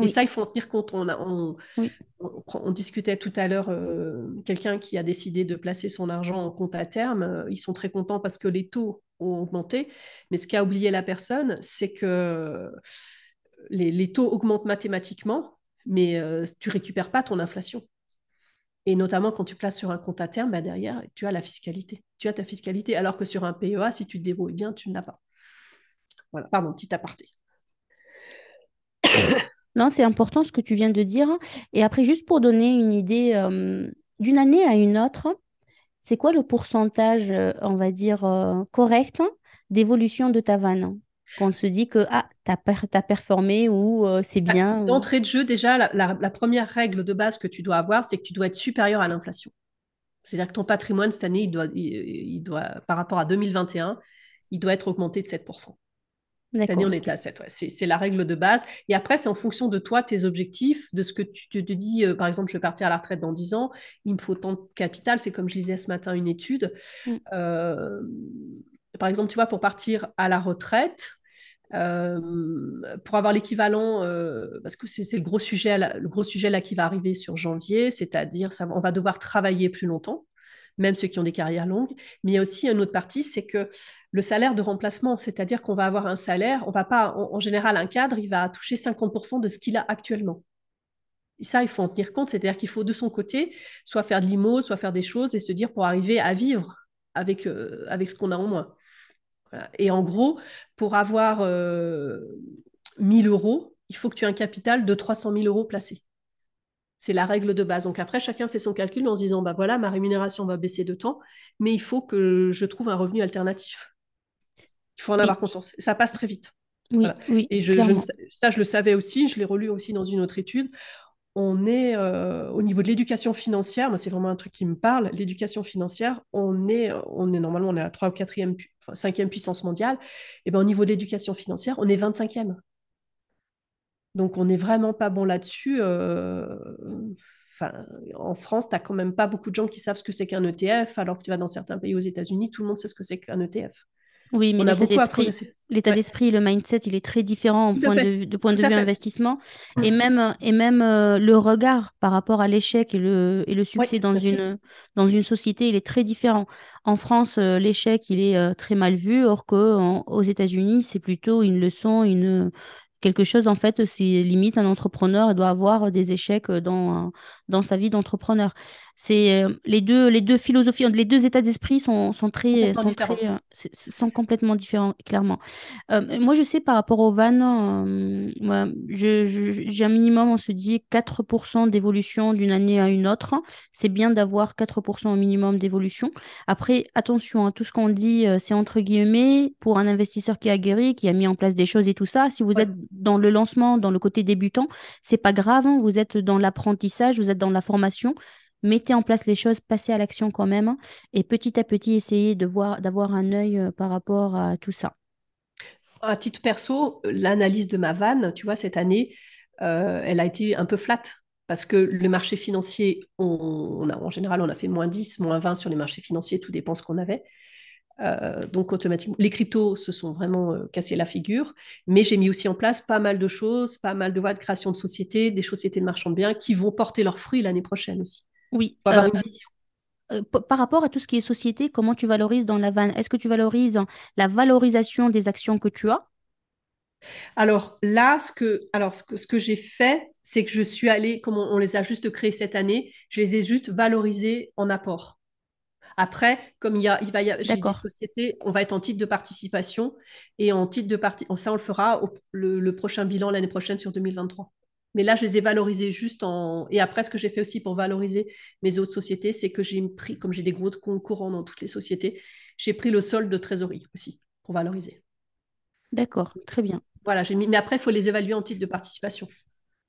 Et Oui, ça, il faut en tenir compte. On, a- on, oui, on, on discutait tout à l'heure, euh, quelqu'un qui a décidé de placer son argent en compte à terme, ils sont très contents parce que les taux ont augmenté. Mais ce qu'a oublié la personne, c'est que les, les taux augmentent mathématiquement, mais euh, tu récupères pas ton inflation. Et notamment quand tu places sur un compte à terme, bah derrière, tu as la fiscalité. Tu as ta fiscalité, alors que sur un PEA, si tu te débrouilles bien, tu ne l'as pas. Voilà, pardon, petit aparté. Non, c'est important ce que tu viens de dire. Et après, juste pour donner une idée, euh, d'une année à une autre, c'est quoi le pourcentage, euh, on va dire, euh, correct hein, d'évolution de ta vanne? Qu'on se dit que, ah, t'as per- t'as performé ou euh, c'est bien. ou- D'entrée de jeu, déjà, la, la- la première règle de base que tu dois avoir, c'est que tu dois être supérieur à l'inflation. C'est-à-dire que ton patrimoine, cette année, il doit, il, il doit, par rapport à 2021, il doit être augmenté de 7%. Cette année, on était à 7. ouais. C'est c'est la règle de base. Et après, c'est en fonction de toi, tes objectifs, de ce que tu te, te dis. euh, par exemple, je vais partir à la retraite dans 10 ans, il me faut tant de capital. C'est comme je lisais ce matin une étude. Mm. Euh, par exemple, tu vois, pour partir à la retraite, euh, pour avoir l'équivalent, euh, parce que c'est le gros sujet, là, le gros sujet là qui va arriver sur janvier, c'est-à-dire on va devoir travailler plus longtemps, même ceux qui ont des carrières longues. Mais il y a aussi une autre partie, c'est que le salaire de remplacement, c'est-à-dire qu'on va avoir un salaire, on va pas, en, en général, un cadre, il va toucher 50% de ce qu'il a actuellement. Et ça, il faut en tenir compte, c'est-à-dire qu'il faut de son côté soit faire de l'IMO, soit faire des choses et se dire pour arriver à vivre avec, euh, avec ce qu'on a en moins. Voilà. Et en gros, pour avoir euh, 1000 euros, il faut que tu aies un capital de 300 000 euros placé. C'est la règle de base. Donc après, chacun fait son calcul en se disant, bah voilà, ma rémunération va baisser de temps, mais il faut que je trouve un revenu alternatif. Il faut en Oui, avoir conscience. Ça passe très vite. oui, Voilà. oui, Et je, je ça, je le savais aussi, je l'ai relu aussi dans une autre étude. On est euh, au niveau de l'éducation financière, moi c'est vraiment un truc qui me parle, l'éducation financière, on est, on est normalement à la 3 ou 4e, pu- enfin, 5e puissance mondiale, et ben au niveau de l'éducation financière, on est 25e. Donc on n'est vraiment pas bon là-dessus. euh, en France, tu n'as quand même pas beaucoup de gens qui savent ce que c'est qu'un ETF, alors que tu vas dans certains pays aux États-Unis, tout le monde sait ce que c'est qu'un ETF. Oui, mais l'état d'esprit, Ouais, d'esprit, le mindset, il est très différent point de, point Tout de vue fait. investissement et même, et même euh, le regard par rapport à l'échec et le, et le succès dans sûr. une, dans une société, il est très différent. En France, euh, l'échec, il est euh, très mal vu, or que en- aux États-Unis, c'est plutôt une leçon, une, quelque chose, en fait, c'est limite un entrepreneur doit avoir des échecs dans, dans sa vie d'entrepreneur. C'est euh, les deux, les deux philosophies, les deux états d'esprit sont, sont très, Complètement sont très, euh, sont complètement différents, clairement. Euh, moi, je sais par rapport au van, euh, moi, je, je- j'ai un minimum, on se dit 4% d'évolution d'une année à une autre. C'est bien d'avoir 4% au minimum d'évolution. Après, attention, hein, tout ce qu'on dit, euh, c'est entre guillemets pour un investisseur qui a guéri, qui a mis en place des choses et tout ça. Si vous êtes dans le lancement, dans le côté débutant, c'est pas grave, hein, vous êtes dans l'apprentissage, vous êtes dans la formation. Mettez en place les choses, passez à l'action quand même, hein, et petit à petit, essayez de voir, d'avoir un œil euh, par rapport à tout ça. À titre perso, l'analyse de ma vanne, tu vois, cette année, euh, elle a été un peu flat. Parce que le marché financier, on, en général, on a fait moins 10, moins 20 sur les marchés financiers, tout dépend ce qu'on avait. Euh, donc automatiquement, les cryptos se sont vraiment cassés la figure, mais j'ai mis aussi en place pas mal de choses, pas mal de voies de création de sociétés, des sociétés de marchand de biens qui vont porter leurs fruits l'année prochaine aussi. Oui, faut avoir euh, une vision. euh, par rapport à tout ce qui est société, comment tu valorises dans la vanne? Est-ce que tu valorises la valorisation des actions que tu as? Alors là, ce que, alors, ce que, ce que j'ai fait, c'est que je suis allée, comme on, on les a juste créés cette année, je les ai juste valorisés en apport. Après, comme il y a, il va y a- j'ai des D'accord, sociétés, on va être en titre de participation et en titre de parti, ça on le fera au, le, le prochain bilan l'année prochaine sur 2023. Mais là, je les ai valorisés juste en. Et après, ce que j'ai fait aussi pour valoriser mes autres sociétés, c'est que j'ai pris, comme j'ai des gros comptes courants dans toutes les sociétés, j'ai pris le solde de trésorerie aussi pour valoriser. d'accord, très bien. Voilà, j'ai mis. Mais après, il faut les évaluer en titre de participation.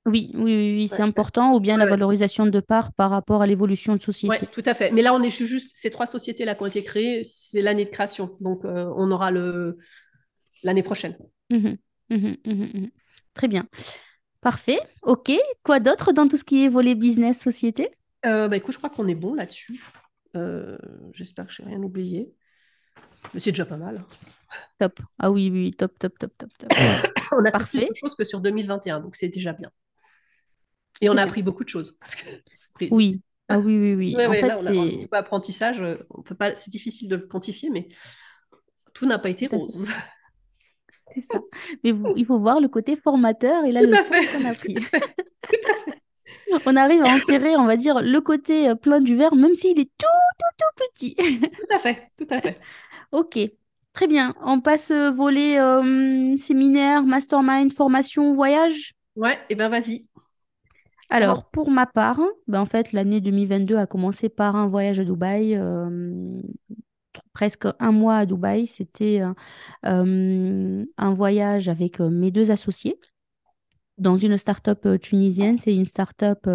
Oui, oui, oui, oui, c'est Ouais, important, ou bien ouais, la ouais. valorisation de part par rapport à l'évolution de société. tout à fait. Mais là, on est juste ces trois sociétés-là qui ont été créées, c'est l'année de création. Donc, euh, on aura le l'année prochaine. Mhm, mhm, mhm. Très bien. Parfait. OK. Quoi d'autre dans tout ce qui est volet business, société? Euh, bah, écoute, je crois qu'on est bon là-dessus. Euh, j'espère que je n'ai rien oublié. Mais c'est déjà pas mal. Top. Ah oui, oui, top, top, top, top, top. On a fait plus Parfait. de choses que sur 2021, donc c'est déjà bien. Et on a appris beaucoup de choses. Parce que Oui. Ah oui, oui, oui. Ouais, En ouais, fait, là, on a un c'est niveau apprentissage. On peut pas, c'est difficile de le quantifier, mais tout n'a pas été rose. C'est ça. Mais vous- il faut voir le côté formateur et la Tout fait, qu'on a tout pris. à fait, tout à fait. On arrive à en tirer, on va dire, le côté euh, plein du verre, même s'il est tout, tout, tout petit. Tout à fait, tout à fait. Ok. Très bien. On passe euh, volet euh, séminaire, mastermind, formation, voyage? Ouais, et ben vas-y, Alors, pour ma part, ben, en fait, l'année 2022 a commencé par un voyage à Dubaï, euh, presque un mois à Dubaï. C'était euh, un voyage avec euh, mes deux associés dans une start-up euh, tunisienne. C'est une start-up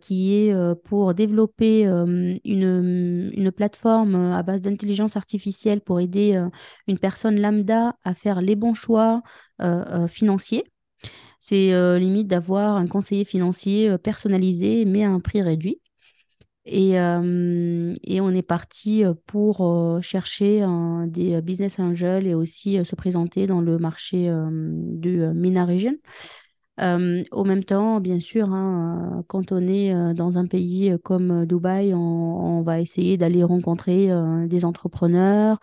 qui est pour développer une, une plateforme à base d'intelligence artificielle pour aider une personne lambda à faire les bons choix financiers. C'est limite d'avoir un conseiller financier personnalisé, mais à un prix réduit. Et, euh, et on est parti euh, pour euh, chercher des business angels et aussi se présenter dans le marché du MENA region. Au même temps, bien sûr, hein, quand on est dans un pays comme Dubaï, on, va essayer d'aller rencontrer des entrepreneurs.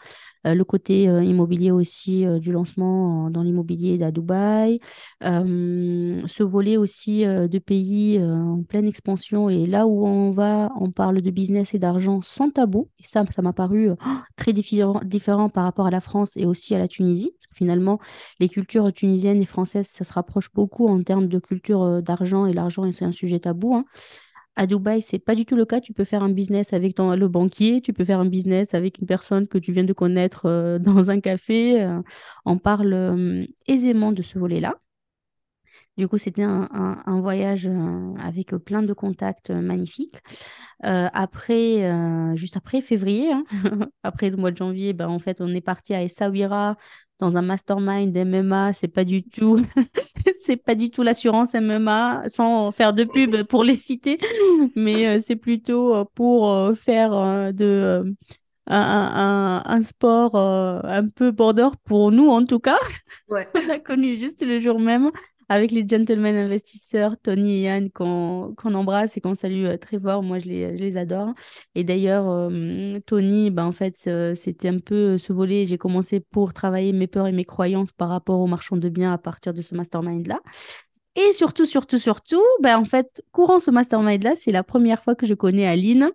Euh, le côté euh, immobilier aussi euh, du lancement dans l'immobilier à Dubaï. Ce volet aussi de pays en pleine expansion et là où on va, on parle de business et d'argent sans tabou. Et ça, ça m'a paru euh, très différent, différent par rapport à la France et aussi à la Tunisie. Finalement, les cultures tunisiennes et françaises, ça se rapproche beaucoup en termes de culture d'argent et l'argent, c'est un sujet tabou. hein. À Dubaï, c'est pas du tout le cas. Tu peux faire un business avec ton, le banquier, tu peux faire un business avec une personne que tu viens de connaître euh, dans un café. euh, on parle euh, aisément de ce volet-là. Du coup, c'était un, un- un voyage euh, avec plein de contacts euh, magnifiques. Euh, après, juste après février, hein, après le mois de janvier, ben, en fait, on est parti à Essaouira dans un mastermind MMA. C'est pas du tout, c'est pas du tout l'assurance MMA, sans faire de pub pour les citer, mais c'est plutôt pour faire de, un, un- un sport euh, un peu border pour nous en tout cas. Ouais. On a connu juste le jour même avec les gentlemen investisseurs, Tony et Yann, qu'on embrasse et qu'on salue euh, très fort. Moi, je les, je les adore. Et d'ailleurs, euh, Tony, ben, en fait, euh, c'était un peu ce volet. J'ai commencé pour travailler mes peurs et mes croyances par rapport aux marchands de biens à partir de ce mastermind-là. Et surtout, surtout, surtout, ben, en fait, courant ce mastermind-là, c'est la première fois que je connais Aline.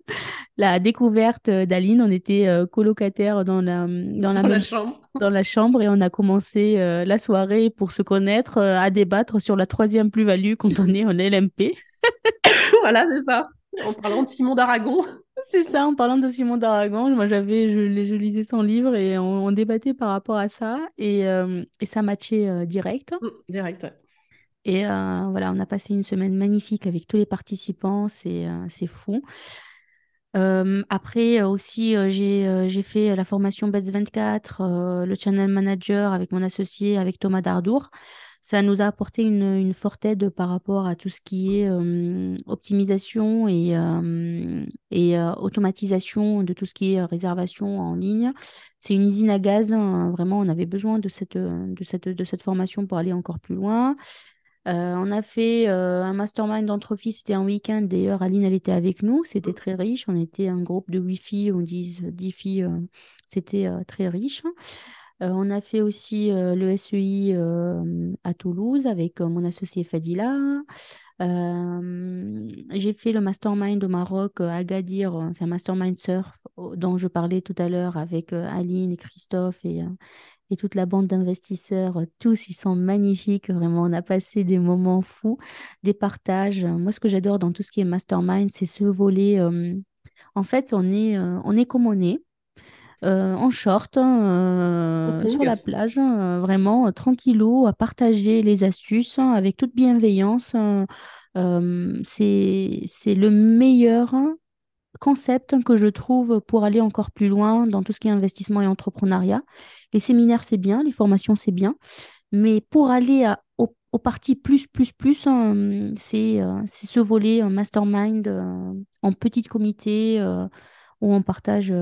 La découverte euh, d'Aline, on était euh, colocataires dans la, dans la Dans la chambre. dans la chambre et on a commencé euh, la soirée pour se connaître, euh, à débattre sur la troisième plus-value quand on est en LMP. Voilà, c'est ça. En parlant de Simon d'Aragon. C'est ça, en parlant de Simon d'Aragon, moi j'avais, je, je lisais son livre et on, on débattait par rapport à ça et, et ça matchait direct. Mm, direct. ouais. Et euh, voilà, on a passé une semaine magnifique avec tous les participants, c'est euh, fou. Euh, après aussi, euh, j'ai fait la formation Best 24, euh, le channel manager avec mon associé, avec Thomas Dardour. Ça nous a apporté une, une forte aide par rapport à tout ce qui est optimisation et, et automatisation de tout ce qui est réservation en ligne. C'est une usine à gaz. hein, vraiment, on avait besoin de cette, de cette, de cette formation pour aller encore plus loin. Euh, on a fait euh, un mastermind entre filles, c'était un week-end. D'ailleurs, Aline, elle était avec nous. C'était très riche. On était un groupe de huit filles, on dit dix filles. euh, c'était très riche. On a fait aussi le SEI à Toulouse avec mon associé Fadila. J'ai fait le mastermind au Maroc à Agadir. C'est un mastermind surf dont je parlais tout à l'heure avec Aline et Christophe et, et toute la bande d'investisseurs. Euh, Tous, ils sont magnifiques. Vraiment, on a passé des moments fous, des partages. Moi, ce que j'adore dans tout ce qui est mastermind, c'est ce volet. euh, En fait, on est, euh, on est comme on est euh, en short, hein, sur la plage, hein, vraiment tranquillou, à partager les astuces hein, avec toute bienveillance. c'est, c'est le meilleur concept que je trouve pour aller encore plus loin dans tout ce qui est investissement et entrepreneuriat. Les séminaires, c'est bien, les formations, c'est bien, mais pour aller à- au, au parti plus, plus, plus, hein, c'est euh, ce volet mastermind euh, en petit comité euh, où on partage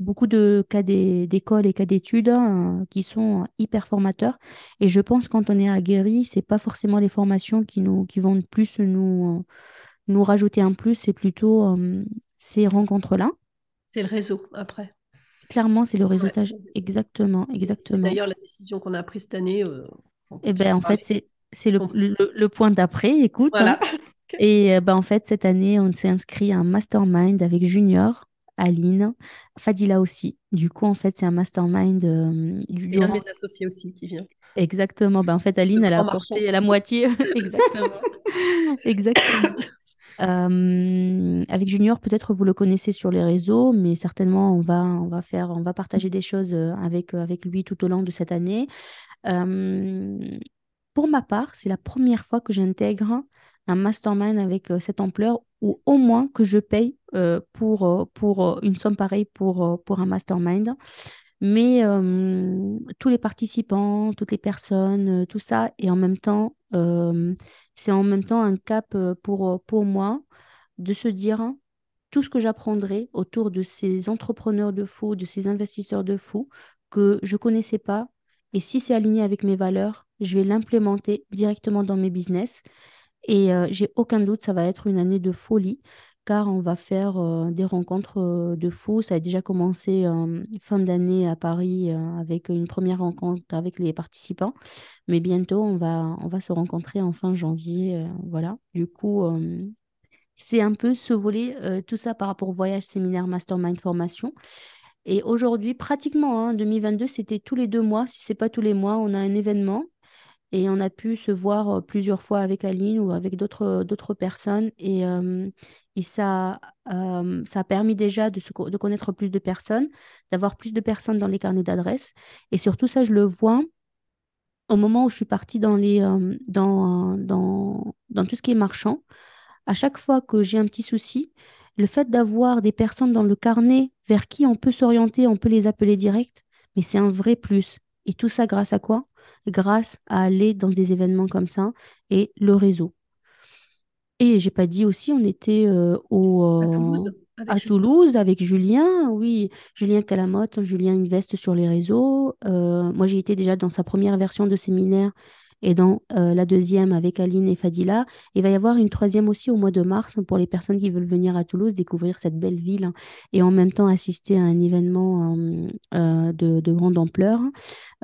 beaucoup de cas d'é- d'écoles et cas d'études hein, qui sont hyper formateurs. Et je pense quand on est aguerri, c'est pas forcément les formations qui nous qui vont plus nous, nous rajouter un plus, c'est plutôt ces rencontres-là. C'est le réseau après. Clairement, c'est le réseautage. le réseau. Exactement, exactement. d'ailleurs la décision qu'on a prise cette année. euh, tu ben en fait, parler. c'est c'est le, le, le point d'après, écoute. hein. Voilà. Et euh, ben, en fait, cette année, on s'est inscrit à un mastermind avec Junior, Aline, Fadila aussi. Du coup, en fait, c'est un mastermind euh, du- Et un de mes associés aussi qui vient. Exactement. Ben, en fait, Aline, Le elle a apporté la moitié. Exactement. Exactement. Euh, avec Junior, peut-être vous le connaissez sur les réseaux, mais certainement on va, on va faire, on va partager des choses euh, avec, euh, avec lui tout au long de cette année. Pour ma part, c'est la première fois que j'intègre un mastermind avec cette ampleur ou au moins que je paye pour, pour une somme pareille pour, pour un mastermind. Mais tous les participants, toutes les personnes, tout ça, et en même temps, c'est en même temps un cap euh, pour, euh, pour moi de se dire tout ce que j'apprendrai autour de ces entrepreneurs de fou, de ces investisseurs de fou que je connaissais pas. Et si c'est aligné avec mes valeurs, je vais l'implémenter directement dans mes business. Et euh, j'ai aucun doute, ça va être une année de folie, car on va faire euh, des rencontres euh, de fous. Ça a déjà commencé euh, fin d'année à Paris avec une première rencontre avec les participants. Mais bientôt, on va, on va se rencontrer en fin janvier. voilà. Du coup, c'est un peu ce volet, tout ça par rapport au voyage, séminaire, mastermind, formation. Et aujourd'hui, pratiquement, hein, 2022, c'était tous les deux mois, si c'est pas tous les mois, on a un événement et on a pu se voir plusieurs fois avec Aline ou avec d'autres personnes. Et, et ça, euh, ça a permis déjà de, se de connaître plus de personnes, d'avoir plus de personnes dans les carnets d'adresses. Et surtout, ça, je le vois au moment où je suis partie dans les, euh, dans, dans, dans tout ce qui est marchand. À chaque fois que j'ai un petit souci, le fait d'avoir des personnes dans le carnet vers qui on peut s'orienter, on peut les appeler direct, mais c'est un vrai plus. Et tout ça grâce à quoi? Grâce à aller dans des événements comme ça et le réseau. Et j'ai pas dit aussi, on était euh, À au... euh, Toulouse. À Toulouse, avec Julien, oui, Julien Calamotte, Julien Invest sur les réseaux. Euh, moi, j'ai été déjà dans sa première version de séminaire et dans la deuxième avec Aline et Fadila. Il va y avoir une troisième aussi au mois de mars pour les personnes qui veulent venir à Toulouse, découvrir cette belle ville hein, et en même temps assister à un événement de, de, grande ampleur.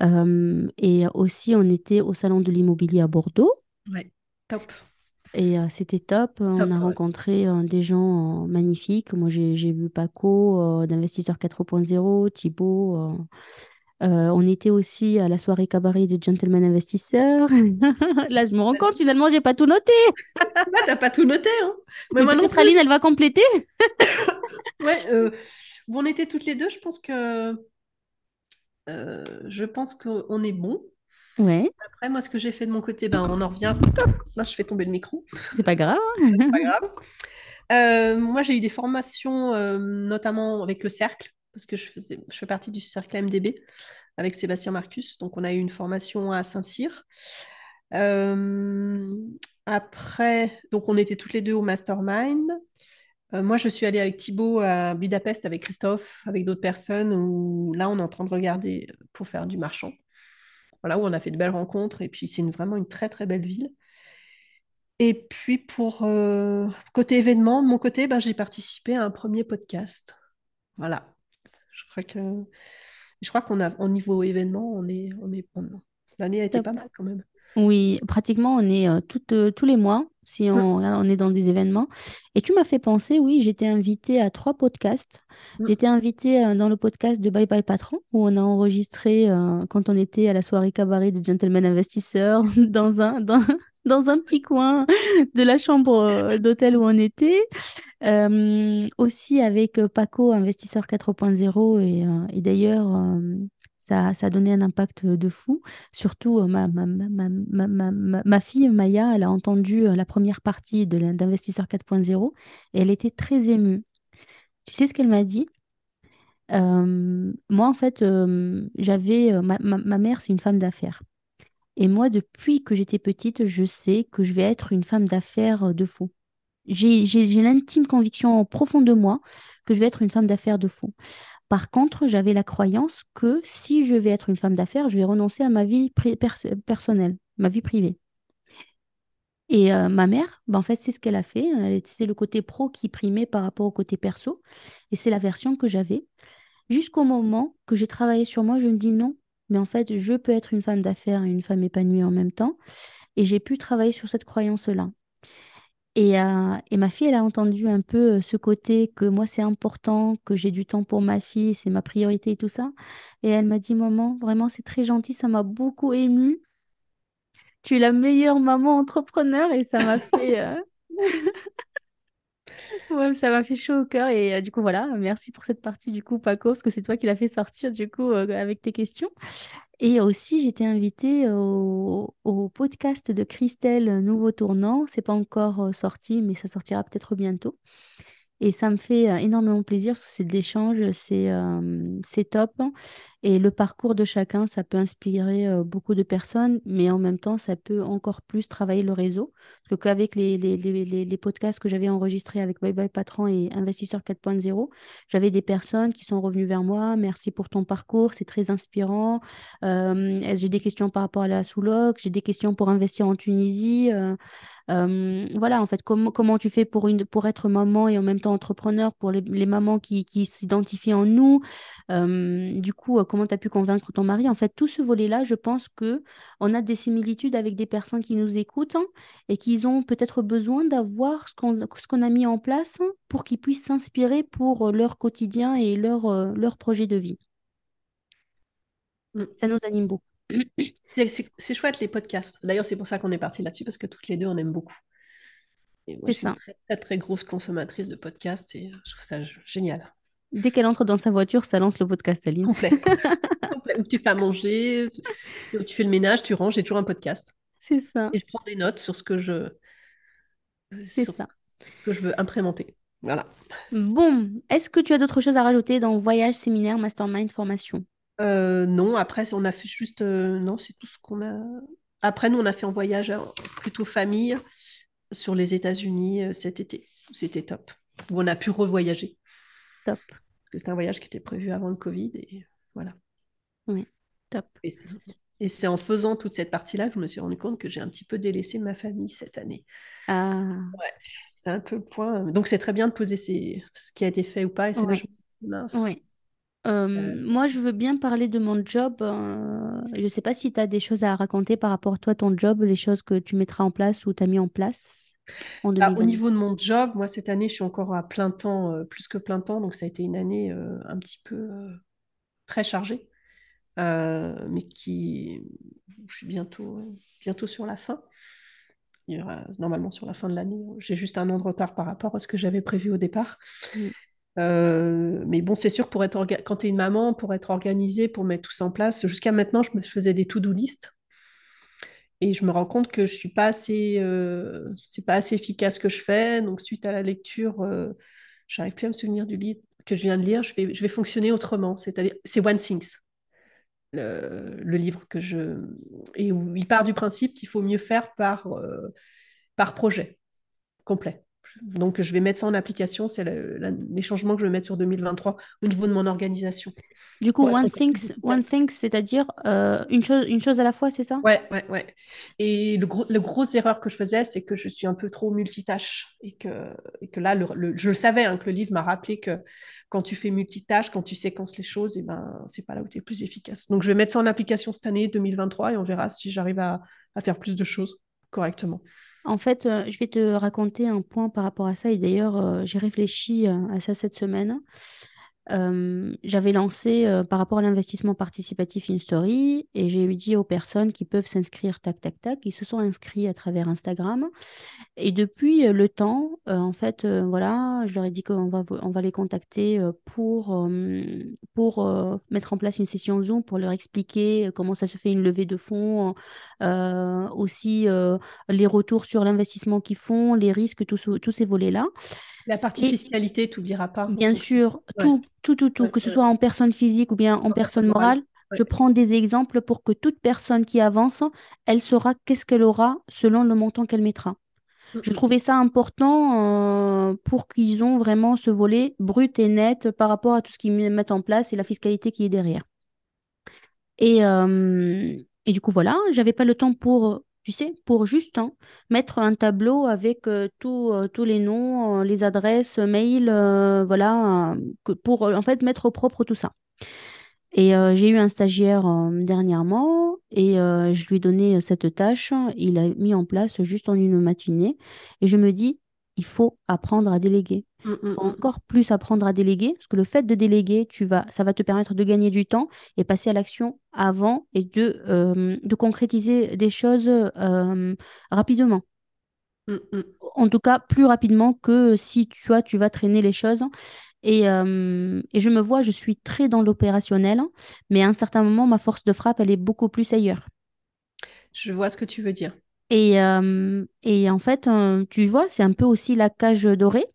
et aussi, on était au Salon de l'immobilier à Bordeaux. Ouais, top. Et euh, c'était top. On a rencontré euh, des gens euh, magnifiques. Moi, j'ai vu Paco d'Investisseur 4.0, Thibaut. on était aussi à la soirée cabaret des Gentlemen Investisseurs. Là, je me rends compte, finalement, j'ai pas tout noté. T'as pas tout noté. Hein. Mais, peut-être Aline, elle va compléter. ouais, on était toutes les deux. Je pense que je pense qu'on est bon. Ouais. Après, moi, ce que j'ai fait de mon côté, ben, on en revient. Là, je fais tomber le micro. C'est pas grave. C'est pas grave. Euh, moi, j'ai eu des formations, euh, notamment avec le cercle, parce que je, faisais, je fais partie du cercle MDB avec Sébastien Marcus. Donc, on a eu une formation à Saint-Cyr. Euh, après, donc, on était toutes les deux au mastermind. moi, je suis allée avec Thibaut à Budapest avec Christophe, avec d'autres personnes, où là, on est en train de regarder pour faire du marchand. Voilà, où on a fait de belles rencontres. Et puis, c'est vraiment une très, très belle ville. Et puis, pour euh, côté événement, de mon côté, ben, j'ai participé à un premier podcast. Voilà. Je crois que je crois qu'on a au niveau événement, on est on est L'année a été pas mal quand même. Oui, pratiquement, on est euh, euh, tous les mois, si on, mmh. on est dans des événements. Et tu m'as fait penser, oui, j'étais invitée à trois podcasts. Mmh. J'étais invitée euh, dans le podcast de Bye Bye Patron, où on a enregistré quand on était à la soirée cabaret des Gentlemen Investisseurs, dans un, dans, dans un petit coin de la chambre d'hôtel où on était. aussi avec Paco, investisseur 4.0, et, et d'ailleurs ça, a donné un impact de fou. Surtout, ma, ma, ma, ma, fille, Maya, elle a entendu la première partie d'Investisseur 4.0 et elle était très émue. Tu sais ce qu'elle m'a dit? Moi, en fait, j'avais. ma, mère, c'est une femme d'affaires. Et moi, depuis que j'étais petite, je sais que je vais être une femme d'affaires de fou. J'ai l'intime conviction profond de moi que je vais être une femme d'affaires de fou. Par contre, j'avais la croyance que si je vais être une femme d'affaires, je vais renoncer à ma vie personnelle, ma vie privée. Et euh, ma mère, ben, en fait, c'est ce qu'elle a fait. C'est le côté pro qui primait par rapport au côté perso. Et c'est la version que j'avais. Jusqu'au moment que j'ai travaillé sur moi, je me dis non, mais en fait, je peux être une femme d'affaires et une femme épanouie en même temps. Et j'ai pu travailler sur cette croyance-là. Euh, et, ma fille, elle a entendu un peu euh, ce côté que moi, c'est important, que j'ai du temps pour ma fille, c'est ma priorité et tout ça. Et elle m'a dit, maman, vraiment, c'est très gentil, ça m'a beaucoup émue. Tu es la meilleure maman entrepreneur et ça m'a fait... Euh, ouais, ça m'a fait chaud au cœur et du coup voilà, merci pour cette partie du coup Paco parce que c'est toi qui l'as fait sortir du coup avec tes questions. Et aussi, j'étais invitée au, podcast de Christelle Nouveau Tournant. C'est pas encore euh, sorti, mais ça sortira peut-être bientôt. Et ça me fait euh, énormément plaisir parce que c'est de l'échange, euh, c'est top. Et le parcours de chacun, ça peut inspirer beaucoup de personnes, mais en même temps, ça peut encore plus travailler le réseau. Parce qu'avec les, les, les, les, podcasts que j'avais enregistrés avec Bye Bye Patron et Investisseur 4.0, j'avais des personnes qui sont revenues vers moi. Merci pour ton parcours, c'est très inspirant. j'ai des questions par rapport à la sous-loc, j'ai des questions pour investir en Tunisie. Euh, voilà, en fait, comment tu fais pour, une, pour être maman et en même temps entrepreneur, pour les, mamans qui, qui s'identifient en nous? Euh, du coup, euh, comment tu as pu convaincre ton mari En fait, tout ce volet-là, je pense que on a des similitudes avec des personnes qui nous écoutent hein, et qui ont peut-être besoin d'avoir ce qu'on a mis en place hein, pour qu'ils puissent s'inspirer pour leur quotidien et leur, leur projet de vie. Mm. Ça nous anime beaucoup. C'est chouette les podcasts. D'ailleurs, c'est pour ça qu'on est parti là-dessus, parce que toutes les deux, on aime beaucoup. C'est ça. Une très, très, grosse consommatrice de podcasts et je trouve ça génial. Dès qu'elle entre dans sa voiture, ça lance le podcast, Aline. Complet. Ou tu fais à manger, tu, tu fais le ménage, tu ranges, j'ai toujours un podcast. C'est ça. Et je prends des notes sur ce que je, sur ça. Ce que je veux implémenter. Voilà. Bon, est-ce que tu as d'autres choses à rajouter dans voyage, séminaire, mastermind, formation? Euh, non, après, on a fait juste. Euh, non, c'est tout ce qu'on a. Après, nous, on a fait un voyage euh, plutôt famille sur les États-Unis cet été. C'était top. Où on a pu revoyager. top. Parce que c'était un voyage qui était prévu avant le Covid et voilà. Oui, top. Et c'est- en faisant toute cette partie-là que je me suis rendu compte que j'ai un petit peu délaissé ma famille cette année. Ah, C'est un peu le point. Donc c'est très bien de poser ces- ce qui a été fait ou pas et c'est mince. oui. Euh, Euh, moi, je veux bien parler de mon job. euh, je ne sais pas si tu as des choses à raconter par rapport à toi, ton job, les choses que tu mettras en place ou tu as mis en place en bah, au 2022. niveau de mon job, moi cette année je suis encore à plein temps, euh, plus que plein temps, donc ça a été une année euh, un petit peu euh, très chargée, mais qui, je suis bientôt, bientôt sur la fin. Il y aura normalement sur la fin de l'année. J'ai juste un an de retard par rapport à ce que j'avais prévu au départ. Mm. Euh, mais bon, c'est sûr, pour être orga- quand tu es une maman, pour être organisée, pour mettre tout ça en place, jusqu'à maintenant, je me faisais des to-do list. Et je me rends compte que je suis pas assez, euh, c'est pas assez efficace ce que je fais. Donc, suite à la lecture, euh, j'arrive plus à me souvenir du livre que je viens de lire. Je vais, je vais fonctionner autrement. C'est-à-dire, c'est One Things, le, livre que je. Et où il part du principe qu'il faut mieux faire par, euh, par projet complet. Donc, je vais mettre ça en application. C'est les changements que je vais mettre sur 2023 au niveau de mon organisation. Du coup, one things, one things, c'est-à-dire euh, une chose, une chose à la fois, c'est ça? Ouais, ouais, ouais. Et le gros, le grosse erreur que je faisais, c'est que je suis un peu trop multitâche. Et que, et que là, le, le- je le savais, hein, que le livre m'a rappelé que quand tu fais multitâche, quand tu séquences les choses, et ben, c'est pas là où tu es plus efficace. Donc, je vais mettre ça en application cette année, 2023, et on verra si j'arrive à, à faire plus de choses correctement. En fait, euh, je vais te raconter un point par rapport à ça. Et d'ailleurs, euh, j'ai réfléchi euh, à ça cette semaine. Euh, j'avais lancé euh, par rapport à l'investissement participatif une story et j'ai dit aux personnes qui peuvent s'inscrire, tac, tac, tac, ils se sont inscrits à travers Instagram. Et depuis euh, le temps, en fait, voilà, je leur ai dit qu'on va, on va les contacter pour, pour mettre en place une session Zoom pour leur expliquer comment ça se fait une levée de fonds, aussi les retours sur l'investissement qu'ils font, les risques, tous ces volets-là. La partie Et fiscalité, tu n'oublieras pas. en bien sûr, Ouais, tout, tout, tout, tout, ouais, que ce soit en personne physique ou bien en En personne morale. morale, je prends des exemples pour que toute personne qui avance, elle saura qu'est-ce qu'elle aura selon le montant qu'elle mettra. Mm, Je mm, trouvais ça important euh, pour qu'ils ont vraiment ce volet brut et net par rapport à tout ce qu'ils mettent en place et la fiscalité qui est derrière. Et, euh, et du coup, voilà, j'avais pas le temps pour, tu sais, pour juste hein, mettre un tableau avec euh, euh, tous les noms, euh, les adresses, mail, euh, voilà, euh, que- pour en fait mettre au propre tout ça. Et j'ai eu un stagiaire dernièrement et je lui ai donné cette tâche. Il a mis en place juste en une matinée. Et je me dis, il faut apprendre à déléguer. mm, Il mm, faut mm. encore plus apprendre à déléguer parce que le fait de déléguer, tu vas, ça va te permettre de gagner du temps et passer à l'action avant et de, euh, de concrétiser des choses euh, rapidement. En tout cas, plus rapidement que si tu vois, tu vas traîner les choses. Et, euh, et je me vois, je suis très dans l'opérationnel, mais à un certain moment, ma force de frappe, elle est beaucoup plus ailleurs. Je vois ce que tu veux dire. Et, euh, et en fait, euh, tu vois, c'est un peu aussi la cage dorée.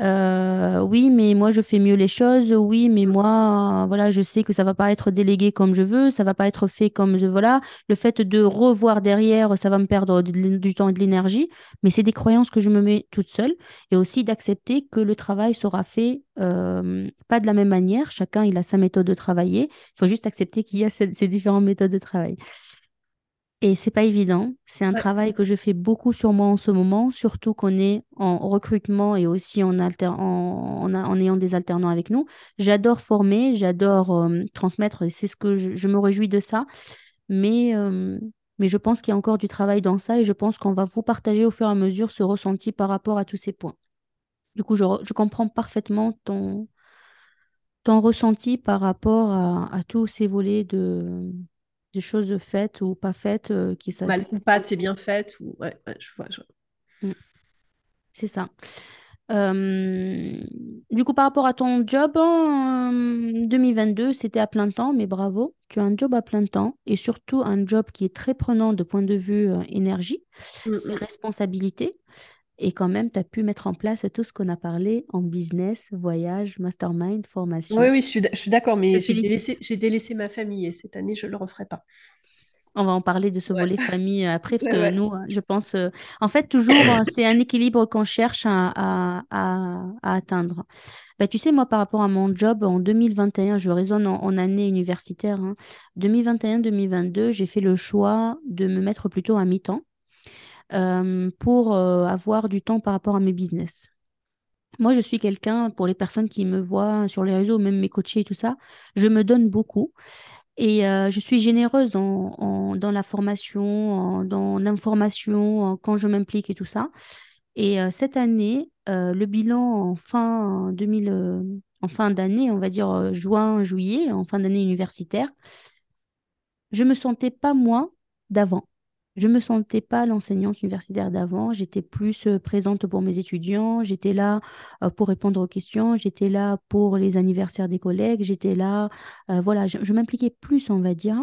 Euh, oui, mais moi je fais mieux les choses. Oui, mais moi, voilà, je sais que ça va pas être délégué comme je veux, ça va pas être fait comme je voilà. Le fait de revoir derrière, ça va me perdre du temps et de l'énergie. Mais c'est des croyances que je me mets toute seule et aussi d'accepter que le travail sera fait pas de la même manière. Chacun il a sa méthode de travailler. Il faut juste accepter qu'il y a ces, ces différentes méthodes de travail. Et c'est pas évident. C'est un Ouais. travail que je fais beaucoup sur moi en ce moment, surtout qu'on est en recrutement et aussi en, alter- en, en a- en ayant des alternants avec nous. J'adore former, j'adore euh, transmettre et c'est ce que je, je me réjouis de ça. Mais, euh, mais je pense qu'il y a encore du travail dans ça et je pense qu'on va vous partager au fur et à mesure ce ressenti par rapport à tous ces points. Du coup, je, re- je comprends parfaitement ton, ton ressenti par rapport à, à tous ces volets de, de choses faites ou pas faites euh, qui ça, Mal ou pas, c'est bien fait. Ou... Ouais, ouais, je vois. je- Mm, C'est ça. Euh, du coup, par rapport à ton job, en 2022, c'était à plein temps, mais bravo, tu as un job à plein temps et surtout un job qui est très prenant de point de vue euh, énergie Mm, et mm. responsabilité. Et quand même, tu as pu mettre en place tout ce qu'on a parlé en business, voyage, mastermind, Oui, formation. oui, d- je suis d'accord, mais j'ai délaissé, ma famille et cette année, je ne le referai pas. On va en parler de ce Ouais, volet famille euh, après, parce ouais, que ouais. nous, euh, je pense, euh, en fait, toujours, c'est un équilibre qu'on cherche à, à- à- à atteindre. Bah, tu sais, moi, par rapport à mon job, en 2021, je raisonne en, en année universitaire, hein, 2021-2022, j'ai fait le choix de me mettre plutôt à mi-temps euh, pour euh, avoir du temps par rapport à mes business. Moi, je suis quelqu'un, pour les personnes qui me voient sur les réseaux, même mes coachés et tout ça, je me donne beaucoup. Et euh, je suis généreuse en- dans la formation, dans l'information, quand je m'implique et tout ça. Et cette année, le bilan en fin 2000, euh, en fin d'année, on va dire juin, juillet, en fin d'année universitaire, je me sentais pas moi d'avant. Je me sentais pas l'enseignante universitaire d'avant. J'étais plus euh, présente pour mes étudiants. J'étais là euh, pour répondre aux questions. J'étais là pour les anniversaires des collègues. J'étais là, euh, voilà, je, m'impliquais plus, on va dire.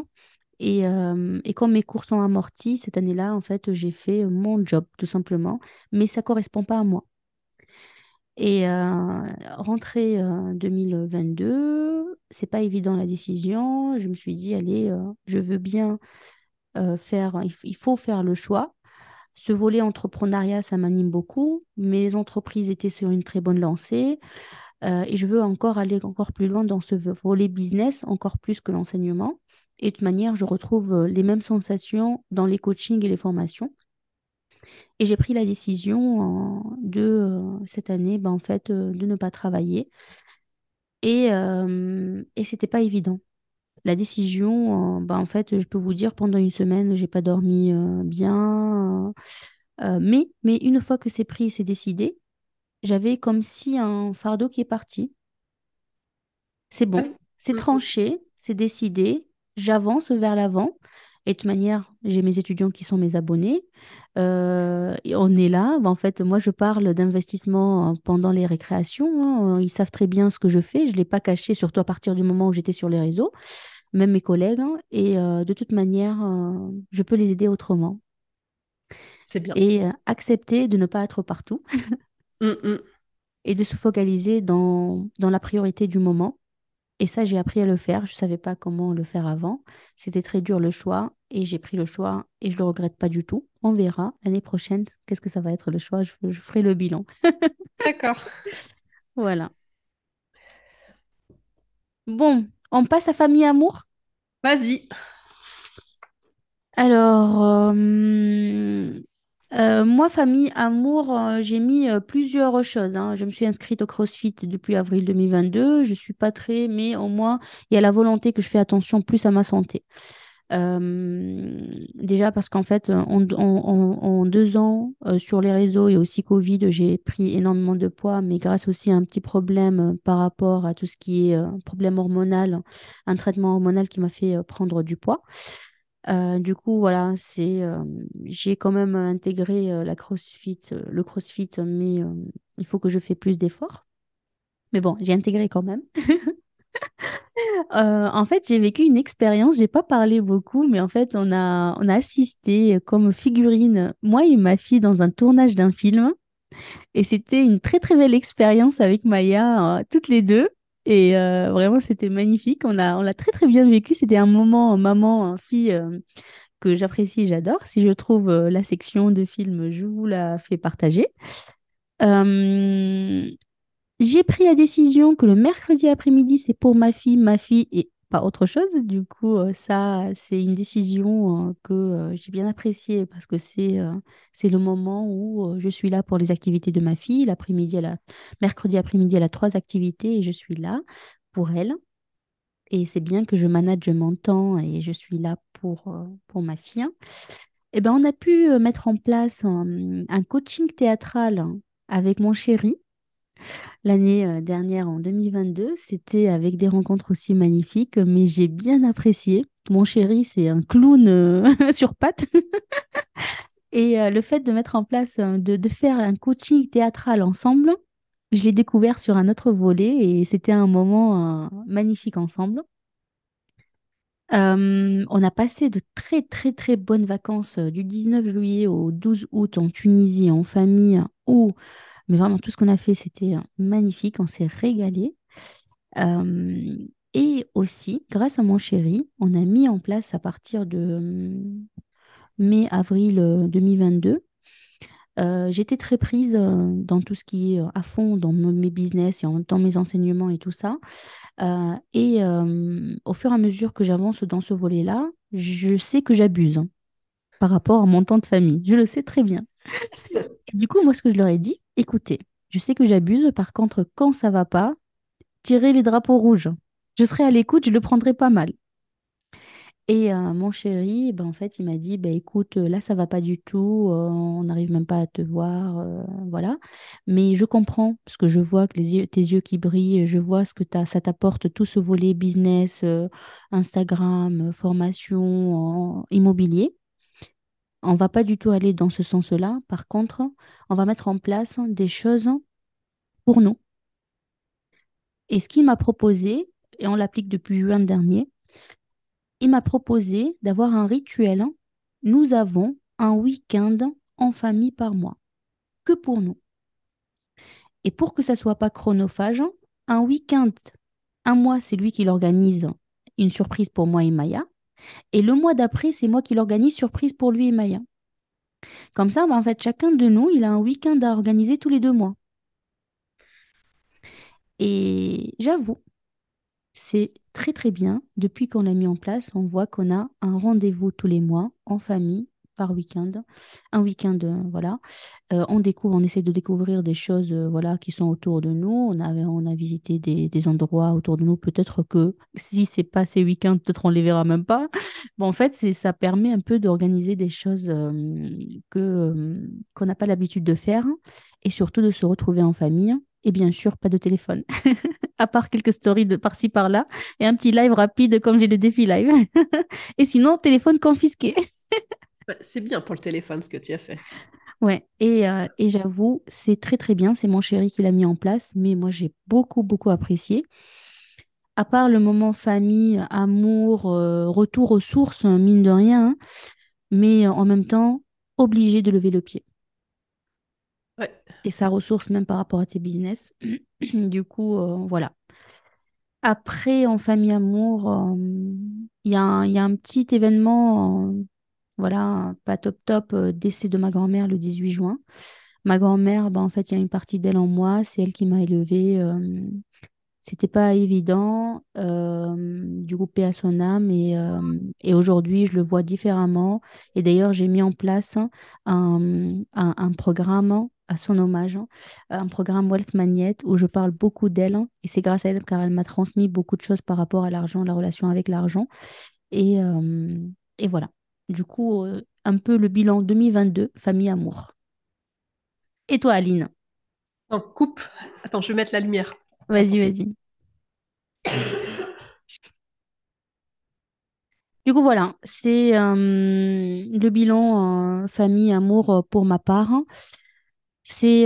Et, euh, comme mes cours sont amortis, cette année-là, en fait, j'ai fait mon job, tout simplement. Mais ça correspond pas à moi. Et euh, rentrée euh, 2022, c'est pas évident la décision. Je me suis dit, allez, je veux bien faire, il, faut faire le choix. Ce volet entrepreneuriat, ça m'anime beaucoup. Mes entreprises étaient sur une très bonne lancée euh, et je veux encore aller encore plus loin dans ce volet business, encore plus que l'enseignement. Et de toute manière, je retrouve euh, les mêmes sensations dans les coachings et les formations. Et j'ai pris la décision euh, de euh, cette année, ben, en fait, euh, de ne pas travailler. Et, euh, et c'était pas évident. La décision, euh, ben, en fait, je peux vous dire, pendant une semaine, j'ai pas dormi euh, bien. euh, mais, mais une fois que c'est pris, c'est décidé, j'avais comme si un fardeau qui est parti. C'est bon, Ouais. c'est Mm, mm. tranché, c'est décidé, j'avance vers l'avant. Et de toute manière, j'ai mes étudiants qui sont mes abonnés. Euh, et on est là. Ben, en fait, moi, je parle d'investissement pendant les récréations. hein. Ils savent très bien ce que je fais. Je ne l'ai pas caché, surtout à partir du moment où j'étais sur les réseaux, même mes collègues. hein. Et euh, de toute manière, euh, je peux les aider autrement. C'est bien. Et euh, accepter de ne pas être partout Mm, mm. et de se focaliser dans, dans la priorité du moment Et ça, j'ai appris à le faire. Je ne savais pas comment le faire avant. C'était très dur le choix et j'ai pris le choix et je ne le regrette pas du tout. On verra l'année prochaine qu'est-ce que ça va être le choix. Je, je ferai le bilan. D'accord. Voilà. Bon, on passe à famille amour? Vas-y. Alors, euh, euh, moi, famille amour, euh, j'ai mis plusieurs choses. hein. Je me suis inscrite au CrossFit depuis avril 2022. Je suis pas très, mais au moins, il y a la volonté que je fais attention plus à ma santé. Euh, déjà parce qu'en fait, en, en- deux ans, euh, sur les réseaux et aussi Covid, j'ai pris énormément de poids, mais grâce aussi à un petit problème euh, par rapport à tout ce qui est euh, problème hormonal, un traitement hormonal qui m'a fait euh, prendre du poids. Euh, du coup, voilà, c'est, euh, j'ai quand même intégré euh, la CrossFit, euh, le CrossFit, mais euh, il faut que je fasse plus d'efforts. Mais bon, j'ai intégré quand même. Euh, en fait, j'ai vécu une expérience, j'ai pas parlé beaucoup, mais en fait, on a, on a assisté comme figurine, moi et ma fille, dans un tournage d'un film. Et c'était une très, très belle expérience avec Maya, euh, toutes les deux. Et euh, vraiment, c'était magnifique. On a, on l'a très, très bien vécu. C'était un moment euh, maman, euh, fille euh, que j'apprécie, j'adore. Si je trouve euh, la section de film, je vous la fais partager. Euh, j'ai pris la décision que le mercredi après-midi, c'est pour ma fille, ma fille et pas autre chose. Du coup, euh, ça, c'est une décision euh, que euh, j'ai bien appréciée parce que c'est c'est le moment où je suis là pour les activités de ma fille. L'après-midi, a, mercredi après-midi, elle a trois activités et je suis là pour elle. Et c'est bien que je manage mon temps et je suis là pour, pour ma fille. Eh ben, on a pu mettre en place un, coaching théâtral avec mon chéri. L'année euh, dernière, en 2022, c'était avec des rencontres aussi magnifiques, mais j'ai bien apprécié. Mon chéri, c'est un clown euh, sur pattes. Et euh, le fait de mettre en place, de, faire un coaching théâtral ensemble, je l'ai découvert sur un autre volet et c'était un moment magnifique ensemble. On a passé de très très très bonnes vacances du 19 juillet au 12 août en Tunisie en famille, où mais vraiment tout ce qu'on a fait c'était euh, magnifique, on s'est régalé. Euh, Et aussi, grâce à mon chéri, on a mis en place à partir de hum, mai-avril euh, 2022 euh, j'étais très prise euh, dans tout ce qui est euh, à fond dans mes business et en même temps mes enseignements et tout ça. Euh, et euh, au fur et à mesure que j'avance dans ce volet-là, je sais que j'abuse hein, par rapport à mon temps de famille. Je le sais très bien. Et du coup, moi, ce que je leur ai dit, écoutez, je sais que j'abuse. Par contre, quand ça va pas, tirez les drapeaux rouges. Je serai à l'écoute, je le prendrai pas mal. Et euh, mon chéri, ben, en fait, il m'a dit, ben, écoute, là, ça va pas du tout, euh, on n'arrive même pas à te voir, euh, voilà. Mais je comprends, parce que je vois que les yeux, tes yeux qui brillent, je vois ce que ça t'apporte, tout ce volet business, Instagram, formation, immobilier. On va pas du tout aller dans ce sens-là. Par contre, on va mettre en place des choses pour nous. Et ce qu'il m'a proposé, et on l'applique depuis juin dernier, Il m'a proposé d'avoir un rituel. Nous avons un week-end en famille par mois, que pour nous. Et pour que ça soit pas chronophage, un week-end, un mois, c'est lui qui l'organise, une surprise pour moi et Maya. Et le mois d'après, c'est moi qui l'organise, surprise pour lui et Maya. Comme ça, bah, en fait, chacun de nous, il a un week-end à organiser tous les deux mois. Et j'avoue, C'est très très bien. Depuis qu'on l'a mis en place, on voit qu'on a un rendez-vous tous les mois en famille par week-end. Un week-end, euh, voilà. Euh, on découvre, on essaie de découvrir des choses, euh, voilà, qui sont autour de nous. On a, on a visité des, des endroits autour de nous. Peut-être que si c'est pas ces week-ends, peut-être on les verra même pas. Bon, en fait, c'est, ça permet un peu d'organiser des choses que, qu'on n'a pas l'habitude de faire et surtout de se retrouver en famille. Et bien sûr, pas de téléphone à part quelques stories de par-ci par-là et un petit live rapide comme j'ai le défi live. et sinon, téléphone confisqué. Bah, c'est bien pour le téléphone ce que tu as fait. Ouais, et, euh, et j'avoue, c'est très très bien. C'est mon chéri qui l'a mis en place, mais moi j'ai beaucoup beaucoup apprécié. À part le moment famille, amour, euh, retour aux sources, mine de rien, hein, mais euh, en même temps, obligé de lever le pied. Ouais. Et ça ressource même par rapport à tes business. Du coup, euh, voilà. Après, en famille amour, il y a un, il y a un petit événement, voilà, pas top top, euh, décès de ma grand-mère le 18 juin. Ma grand-mère, bah, en fait, il y a une partie d'elle en moi, c'est elle qui m'a élevée. euh, c'était pas évident, euh, du coup, paix à son âme. Et, euh, et aujourd'hui, je le vois différemment. Et d'ailleurs, j'ai mis en place un, un, un programme à son hommage, hein, un programme Wealth Magnet où je parle beaucoup d'elle. hein, et c'est grâce à elle car elle m'a transmis beaucoup de choses par rapport à l'argent, la relation avec l'argent. Et, euh, et voilà. Du coup, euh, un peu le bilan 2022, famille amour. Et toi, Aline? Non, coupe. Attends, je vais mettre la lumière. Vas-y, vas-y. Du coup, voilà, c'est euh, le bilan euh, famille, amour pour ma part. C'est,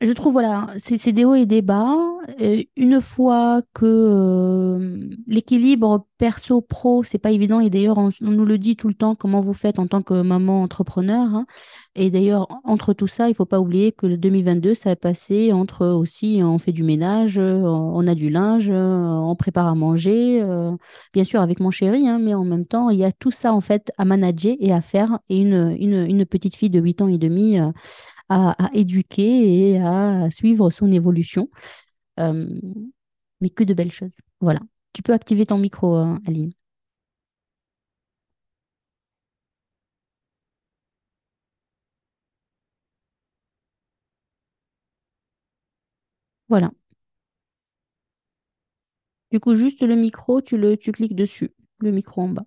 je trouve, voilà, c'est des hauts et des bas. Et une fois que euh, l'équilibre perso-pro, c'est pas évident, et d'ailleurs, on, nous le dit tout le temps, comment vous faites en tant que maman entrepreneur. hein. Et d'ailleurs, entre tout ça, il faut pas oublier que le 2022, ça a passé entre aussi, on fait du ménage, euh, on a du linge, euh, on prépare à manger, euh, bien sûr avec mon chéri, hein, mais en même temps, il y a tout ça en fait à manager et à faire, et une, une, petite fille de 8 ans et demi euh, à, éduquer et à suivre son évolution. Euh, mais que de belles choses. Voilà. Tu peux activer ton micro, hein, Aline. Voilà. Du coup, juste le micro, tu le, tu cliques dessus, le micro en bas,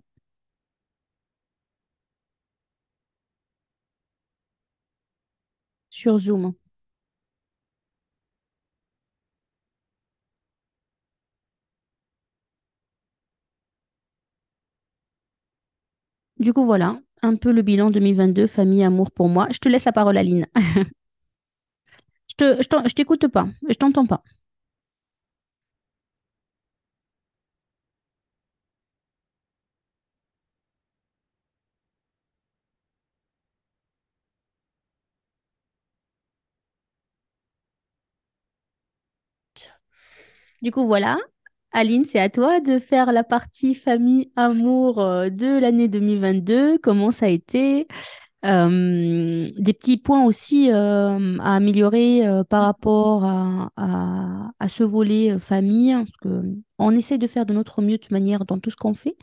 Du coup, voilà, un peu le bilan 2022, famille, amour pour moi. Je te laisse la parole, Aline. Je te, je je t'écoute pas, je t'entends pas. Du coup, voilà. Aline, c'est à toi de faire la partie famille amour euh, de l'année 2022. Comment ça a été? Euh, des petits points aussi euh, à améliorer par rapport à, à- ce volet famille, hein, on essaie de faire de notre mieux de manière dans tout ce qu'on fait,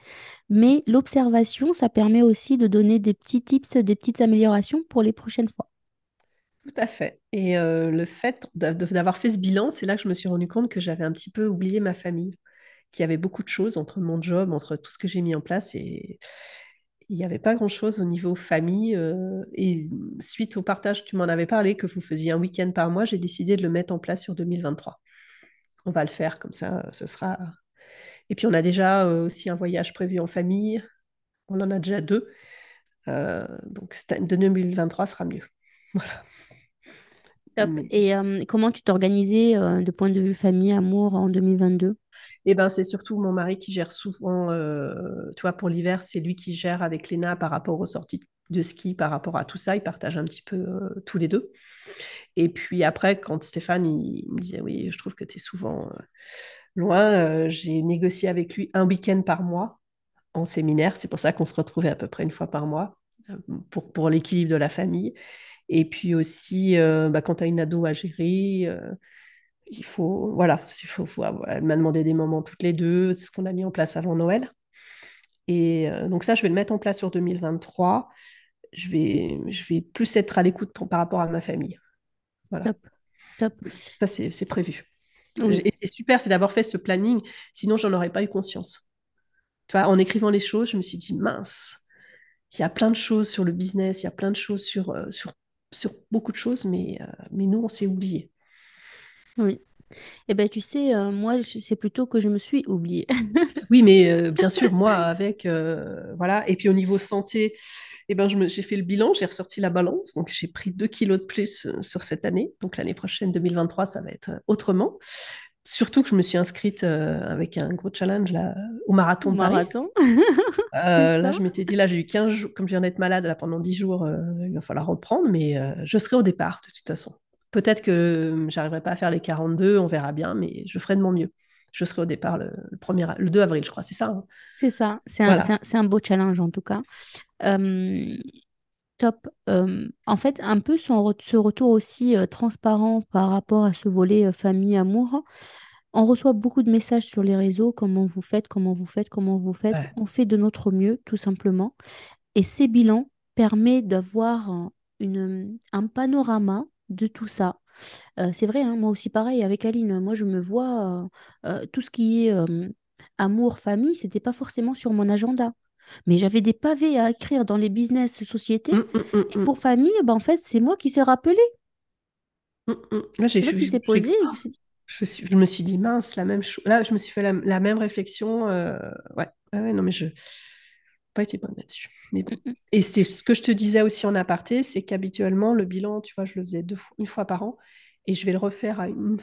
mais l'observation, ça permet aussi de donner des petits tips, des petites améliorations pour les prochaines fois. Tout à fait. Et euh, le fait d'a- de- d'avoir fait ce bilan, c'est là que je me suis rendu compte que j'avais un petit peu oublié ma famille, qu'il y avait beaucoup de choses entre mon job, entre tout ce que j'ai mis en place et il n'y avait pas grand-chose au niveau famille. euh, et suite au partage, tu m'en avais parlé, que vous faisiez un week-end par mois, j'ai décidé de le mettre en place sur 2023. On va le faire comme ça, ce sera. Et puis on a déjà euh, aussi un voyage prévu en famille. On en a déjà deux. Euh, donc cette- 2023 sera mieux. Voilà. Top. Et euh, comment tu t'es organisée euh, de point de vue famille, amour en 2022? Et ben, c'est surtout mon mari qui gère souvent, euh, tu vois, pour l'hiver, c'est lui qui gère avec Léna par rapport aux sorties de ski, par rapport à tout ça. Ils partagent un petit peu euh, tous les deux. Et puis après, quand Stéphane, il, il me disait, oui, je trouve que tu es souvent loin, j'ai négocié avec lui un week-end par mois en séminaire. C'est pour ça qu'on se retrouvait à peu près une fois par mois pour, pour l'équilibre de la famille. Et puis aussi, euh, bah, quand tu as une ado à gérer, euh, il faut, voilà, il faut, faut avoir- elle m'a demandé des moments toutes les deux, ce qu'on a mis en place avant Noël. Et euh, donc ça, je vais le mettre en place sur 2023. Je vais, je vais plus être à l'écoute par rapport à ma famille. Voilà, Top, top. ça c'est c'est prévu. Oui, Et c'est super, c'est d'avoir fait ce planning, sinon j'en aurais pas eu conscience. Tu vois, en écrivant les choses, je me suis dit, mince, il y a plein de choses sur le business, il y a plein de choses sur, sur, sur beaucoup de choses, mais, euh, mais nous, on s'est oubliés. oui. Eh ben, tu sais, euh, moi, c'est plutôt que je me suis oubliée. Oui, mais euh, bien sûr, moi, avec, euh, voilà. Et puis au niveau santé, eh ben, j'ai fait le bilan, j'ai ressorti la balance, donc j'ai pris 2 kilos de plus sur cette année. Donc l'année prochaine, 2023, ça va être autrement. Surtout que je me suis inscrite euh, avec un gros challenge là, au marathon de Paris. marathon, Euh, là, je m'étais dit, là, j'ai eu 15 jours, comme je viens d'être malade là, pendant 10 jours, euh, il va falloir reprendre, mais je serai au départ de toute façon. Peut-être que j'arriverai pas à faire les 42, on verra bien, mais je ferai de mon mieux. Je serai au départ le, le, premier, le 2 avril, je crois, c'est ça. hein? C'est ça. C'est un, c'est voilà. un, c'est un beau challenge en tout cas. Top. Euh, en fait, un peu son re- ce retour aussi euh, transparent par rapport à ce volet euh, famille, amour. On reçoit beaucoup de messages sur les réseaux, comment vous faites, comment vous faites, comment vous faites. Ouais. On fait de notre mieux, tout simplement. Et ces bilans permettent d'avoir un, panorama de tout ça. C'est vrai, hein, moi aussi pareil avec Aline. Moi, je me vois tout ce qui est amour, famille, c'était pas forcément sur mon agenda. Mais j'avais des pavés à écrire dans les business sociétés. Hum, hum, hum, Et pour famille, ben, en fait, c'est moi qui s'est rappelé. Là, j'ai, je, qui posé. suis- me suis dit, mince, la même chose. Là, je me suis fait la, la même réflexion. euh, ouais. Ah ouais, non, mais je n'ai pas été bonne là-dessus. Mais bon. Mm, mm. Et c'est ce que je te disais aussi en aparté, c'est qu'habituellement, le bilan, tu vois, je le faisais deux, fois- une fois par an et je vais le refaire à une,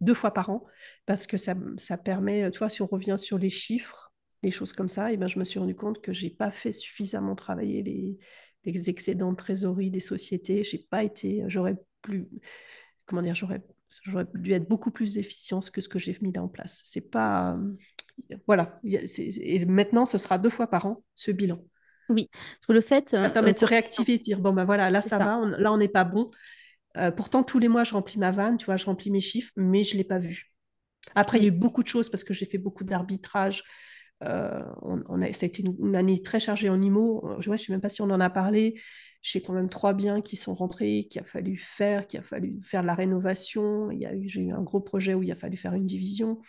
deux fois par an parce que ça, ça permet, tu vois, si on revient sur les chiffres, les choses comme ça, et ben, je me suis rendu compte que j'ai pas fait suffisamment travailler les, les excédents de trésorerie des sociétés. J'ai pas été, j'aurais plus, comment dire, j'aurais, j'aurais dû être beaucoup plus efficiente que ce que j'ai mis là en place. C'est pas, euh, voilà. C'est- Et maintenant, ce sera deux fois par an ce bilan. Oui, parce que le fait, Ça euh, permet euh, de se réactiver, de dire bon ben voilà, là ça ça. va, on- là on n'est pas bon. Euh, pourtant tous les mois je remplis ma vanne, tu vois, je remplis mes chiffres, mais je l'ai pas vu. Après il y a eu beaucoup de choses parce que j'ai fait beaucoup d'arbitrage. Euh, on, on a, ça a été une, une année très chargée en IMO. Euh, Je ne sais même pas si on en a parlé. J'ai quand même trois biens qui sont rentrés, qu'il a fallu faire, qu'il a fallu faire de la rénovation. Il y a eu, j'ai eu un gros projet où il a fallu faire une division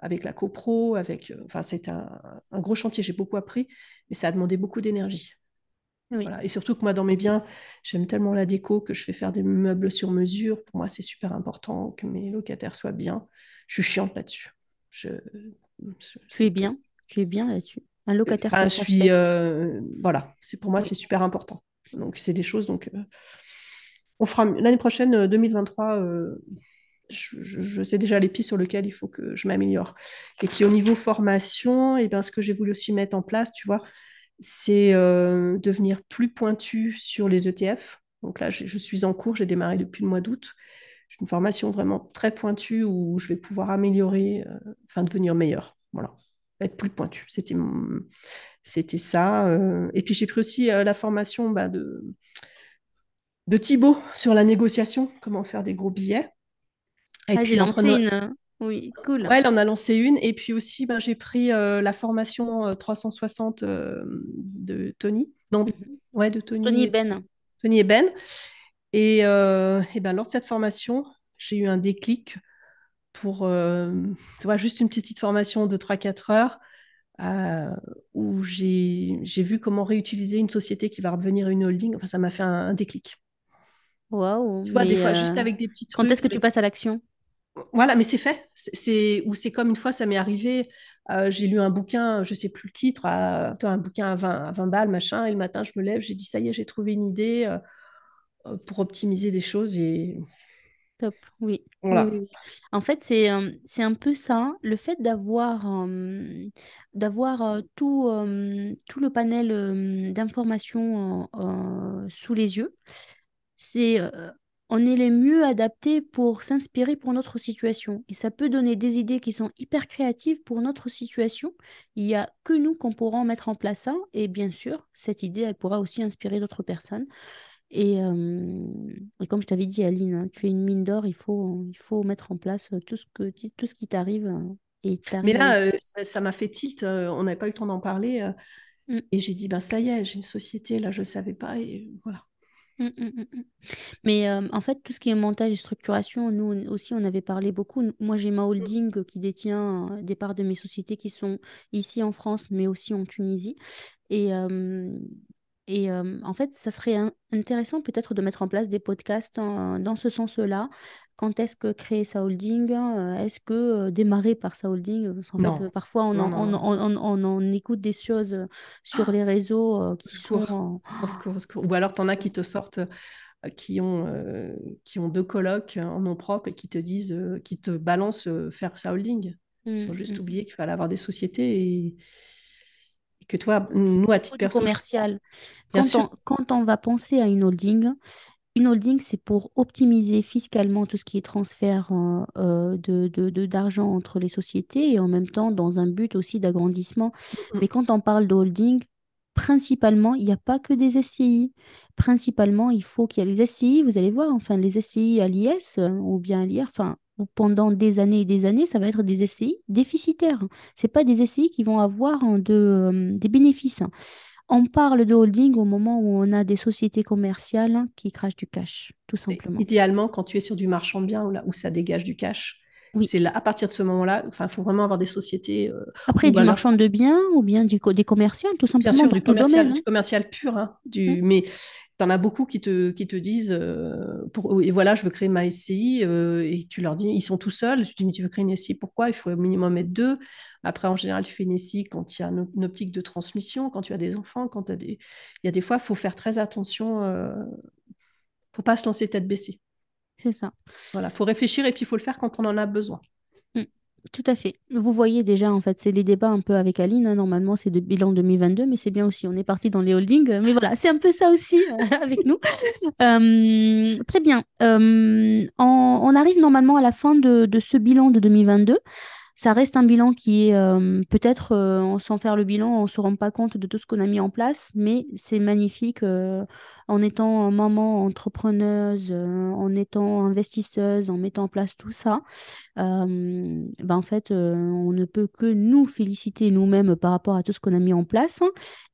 avec la copro, avec, euh, enfin c'était un, un gros chantier. J'ai beaucoup appris, mais ça a demandé beaucoup d'énergie. oui, Voilà. Et surtout que moi, dans mes biens, j'aime tellement la déco que je fais faire des meubles sur mesure. Pour moi, c'est super important que mes locataires soient bien. Je suis chiante là-dessus. Je, c'est bien, tu es bien là-dessus. Un locataire, enfin, je suis, euh, voilà, c'est pour moi, Oui, c'est super important. Donc, c'est des choses. Donc, euh, on fera l'année prochaine, euh, 2023. euh, je, je- je sais déjà les pistes sur lesquelles il faut que je m'améliore. Et puis, au niveau formation, et ben, ce que j'ai voulu aussi mettre en place, tu vois, c'est devenir plus pointu sur les ETF. Donc là, je, je suis en cours, j'ai démarré depuis le mois d'août. une formation vraiment très pointue où je vais pouvoir améliorer, euh, enfin devenir meilleur. Voilà, être plus pointu. C'était mon... c'était ça. euh. Et puis j'ai pris aussi euh, la formation bah, de de Thibaut sur la négociation, comment faire des gros billets. Et Ah, j'ai lancé une. Oui, cool. Ouais, elle en a lancé une. Et puis aussi, ben, j'ai pris euh, la formation euh, 360 euh, de Tony. Non, Mhm. ouais, de Tony Tony et et, Ben. Tony et Ben. Et, euh, et ben, lors de cette formation, j'ai eu un déclic pour, euh, tu vois, juste une petite formation de trois quatre heures euh, où j'ai vu comment réutiliser une société qui va redevenir une holding. Enfin, ça m'a fait un, un déclic. Waouh, Tu vois, des fois, euh, juste avec des petits quand est-ce trucs, que tu passes à l'action? Voilà, mais c'est fait. C'est ou c'est comme une fois, ça m'est arrivé. euh, j'ai lu un bouquin, je sais plus le titre, à- un bouquin à 20, à 20 balles, machin. Et le matin, je me lève, j'ai dit ça y est, j'ai trouvé une idée pour optimiser des choses. Et Top, oui. En fait, c'est euh, c'est un peu ça, le fait d'avoir euh, d'avoir euh, tout, tout le panel d'informations sous les yeux. C'est on est les mieux adaptés pour s'inspirer pour notre situation. Et ça peut donner des idées qui sont hyper créatives pour notre situation. Il n'y a que nous qu'on pourra en mettre en place ça. Et bien sûr, cette idée, elle pourra aussi inspirer d'autres personnes. Et, euh, et comme je t'avais dit, Aline, hein, tu es une mine d'or, il faut, il faut mettre en place tout ce que, tout ce qui t'arrive et tu Mais là, euh, ça m'a fait tilt. euh, on n'avait pas eu le temps d'en parler. euh, Mm, et j'ai dit, ben ça y est, j'ai une société. Là, je ne savais pas. Et voilà. mm, mm, mm, mm. Mais en fait, tout ce qui est montage et structuration, nous aussi, on avait parlé beaucoup. Moi, j'ai ma holding qui détient des parts de mes sociétés qui sont ici en France, mais aussi en Tunisie. Et, et euh, en fait, ça serait in- intéressant peut-être de mettre en place des podcasts hein, dans ce sens-là. Quand est-ce que créer sa holding? euh, Est-ce que euh, démarrer par sa holding? Qu'en fait, euh, parfois, on non, en, non, on, on- on- en écoute des choses sur les réseaux Au qui secours. sont... Au secours, secours. Ou alors, tu en as qui te sortent, qui ont, euh, qui ont deux colocs en nom propre et qui te disent, euh, qui te balancent euh, faire sa holding. euh, Ils ont juste mm. oublié qu'il fallait avoir des sociétés et que toi, nous, à titre perso, commercial. bien Quand sûr, on, quand on va penser à une holding, Une holding, c'est pour optimiser fiscalement tout ce qui est transfert euh, euh, de, de- de- d'argent entre les sociétés et en même temps dans un but aussi d'agrandissement. Mm, Mais quand on parle de holding, principalement, il n'y a pas que des SCI. Principalement, il faut qu'il y ait les SCI, vous allez voir, enfin les SCI à l'IS euh, ou bien à l'IR, enfin pendant des années et des années, ça va être des SCI déficitaires. C'est pas des SCI qui vont avoir hein, de, euh, des bénéfices. On parle de holding au moment où on a des sociétés commerciales qui crachent du cash, tout Et simplement. idéalement, quand tu es sur du marchand où, là, où ça dégage du cash, Oui. c'est là, à partir de ce moment-là, enfin, il faut vraiment avoir des sociétés euh, Après, du marchand de biens ou bien du, co- des commerciaux, tout Bien simplement sûr, dans du domaine. commercial, du hein. commercial pur, hein, du, mais tu en as beaucoup qui te, qui te disent, euh, pour, et voilà, je veux créer ma SCI, euh, et tu leur dis, ils sont tout seuls, tu dis, mais tu veux créer une SCI, pourquoi? Il faut au minimum être deux. Après, en général, tu fais une SCI quand il y a une, optique de transmission, quand tu as des enfants, quand tu as des... Il y a des fois, il faut faire très attention, euh, faut pas se lancer tête baissée. C'est ça. Voilà, faut réfléchir et puis il faut le faire quand on en a besoin. Mm. Tout à fait. Vous voyez déjà, en fait, c'est les débats un peu avec Aline. hein. Normalement, c'est de bilan 2022, mais c'est bien aussi. On est parti dans les holdings. Mais voilà, c'est un peu ça aussi avec nous. Euh, très bien. Euh, on, on arrive normalement à la fin de, de ce bilan de 2022. Ça reste un bilan qui est euh, peut-être, euh, sans faire le bilan, on ne se rend pas compte de tout ce qu'on a mis en place, mais c'est magnifique euh, en étant maman entrepreneuse, euh, en étant investisseuse, en mettant en place tout ça. ben en fait, on ne peut que nous féliciter nous-mêmes par rapport à tout ce qu'on a mis en place.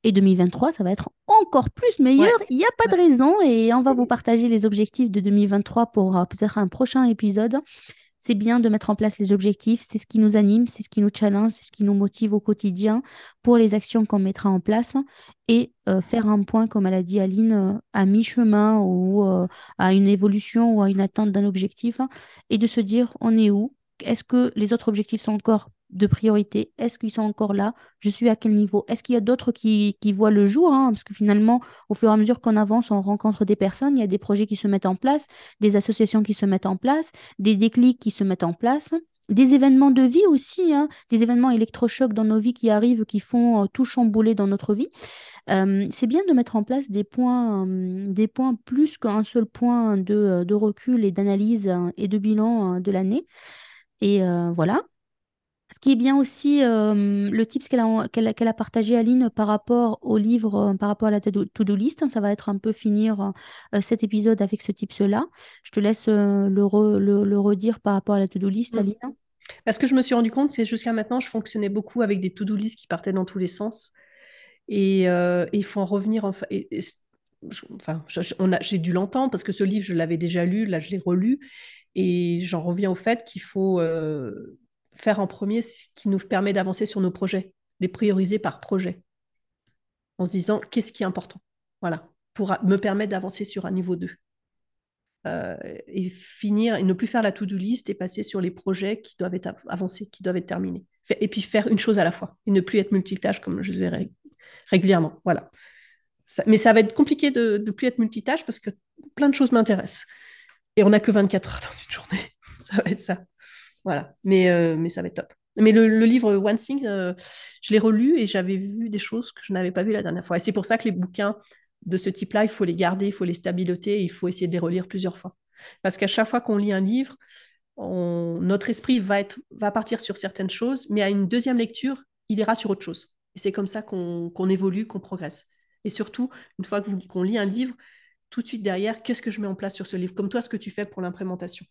Et 2023, ça va être encore plus meilleur. Ouais, Il n'y a pas de ouais. raison et on va vous partager les objectifs de 2023 pour peut-être un prochain épisode. C'est bien de mettre en place les objectifs, c'est ce qui nous anime, c'est ce qui nous challenge, c'est ce qui nous motive au quotidien pour les actions qu'on mettra en place et euh, faire un point, comme elle a dit Aline, euh, à mi-chemin ou euh, à une évolution ou à une atteinte d'un objectif et de se dire on est où? Est-ce que les autres objectifs sont encore de priorité? Est-ce qu'ils sont encore là? Je suis à quel niveau? Est-ce qu'il y a d'autres qui, qui voient le jour? hein? Parce que finalement, au fur et à mesure qu'on avance, on rencontre des personnes, il y a des projets qui se mettent en place, des associations qui se mettent en place, des déclics qui se mettent en place. des événements de vie aussi, hein, des événements électrochocs dans nos vies qui arrivent, qui font euh, tout chambouler dans notre vie. Euh, c'est bien de mettre en place des points, euh, des points plus qu'un seul point de, de recul et d'analyse euh, et de bilan de l'année. Et voilà. Ce qui est bien aussi, euh, le tips qu'elle a, partagé, Aline, par rapport au livre, euh, par rapport à la to- to-do list, hein, ça va être un peu finir euh, cet épisode avec ce tips-là. Je te laisse le, re- le, le redire par rapport à la to-do list, Mm. Aline. Parce que je me suis rendu compte, c'est jusqu'à maintenant, je fonctionnais beaucoup avec des to-do lists qui partaient dans tous les sens. Et il faut en revenir. Enfin, et- et je- j'ai dû l'entendre parce que ce livre, je l'avais déjà lu, là, je l'ai relu. Et j'en reviens au fait qu'il faut faire en premier ce qui nous permet d'avancer sur nos projets, les prioriser par projet, en se disant qu'est-ce qui est important? Voilà, pour me permettre d'avancer sur un niveau 2. Euh, et finir, et ne plus faire la to-do list et passer sur les projets qui doivent être av- avancés, qui doivent être terminés. Et puis faire une chose à la fois, et ne plus être multitâche comme je le ré- régulièrement. Voilà. Mais ça va être compliqué de ne plus être multitâche parce que plein de choses m'intéressent. Et on n'a que 24 heures dans une journée. Ça va être ça. Voilà. Mais, euh, mais ça va être top. Mais le, livre One Thing, euh, je l'ai relu et j'avais vu des choses que je n'avais pas vues la dernière fois. Et c'est pour ça que les bouquins de ce type-là, il faut les garder, il faut les stabiloter, il faut essayer de les relire plusieurs fois. Parce qu'à chaque fois qu'on lit un livre, notre esprit va, être, partir sur certaines choses, mais à une deuxième lecture, il ira sur autre chose. Et c'est comme ça qu'on évolue, qu'on progresse. Et surtout, une fois qu'on lit un livre, tout de suite derrière, qu'est-ce que je mets en place sur ce livre? Comme toi, ce que tu fais pour l'implémentation.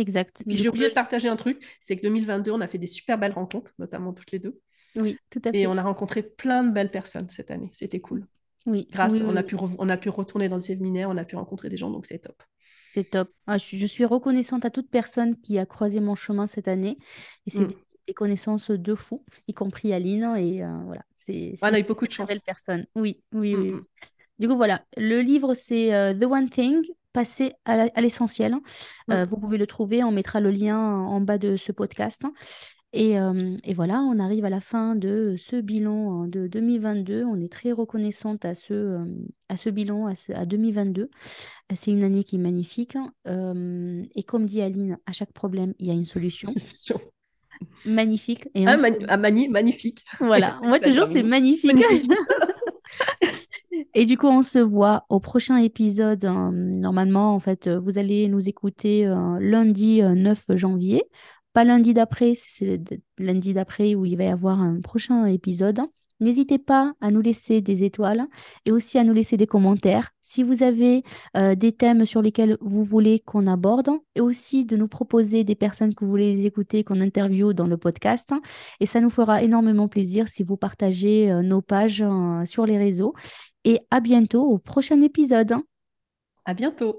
Exact. Et puis j'ai oublié de partager un truc, c'est que 2022, on a fait des super belles rencontres, notamment toutes les deux. oui, tout à Et fait. on a rencontré plein de belles personnes cette année. C'était cool. Oui, Grâce, oui, on, oui, a pu on a pu retourner dans des séminaires, on a pu rencontrer des gens, donc c'est top. C'est top. Ah, je, je suis reconnaissante à toute personne qui a croisé mon chemin cette année. Et c'est Mm. des, des connaissances de fou, y compris Aline. Et euh, voilà, c'est On c'est a eu beaucoup de très belle chance. personne. Oui, oui, Mm, oui. oui. mm. Du coup, voilà. Le livre, c'est euh, The One Thing, passer à l'essentiel. Euh, Mm. vous pouvez le trouver. On mettra le lien en bas de ce podcast. Et, euh, et voilà, on arrive à la fin de ce bilan euh, de 2022. On est très reconnaissante à ce, euh, à ce bilan, à, ce- à 2022. C'est une année qui est magnifique. hein. Euh, et comme dit Aline, à chaque problème, il y a une solution. Magnifique. Et Ah, mani- ah, mani- magnifique. Voilà, moi toujours c'est. Magnifique. Et du coup, on se voit au prochain épisode. euh, normalement, en fait, euh, vous allez nous écouter euh, lundi euh, 9 janvier. Pas lundi d'après, c'est lundi d'après où il va y avoir un prochain épisode. N'hésitez pas à nous laisser des étoiles et aussi à nous laisser des commentaires si vous avez euh, des thèmes sur lesquels vous voulez qu'on aborde et aussi de nous proposer des personnes que vous voulez écouter, qu'on interviewe dans le podcast. Et ça nous fera énormément plaisir si vous partagez euh, nos pages euh, sur les réseaux. Et à bientôt au prochain épisode. À bientôt.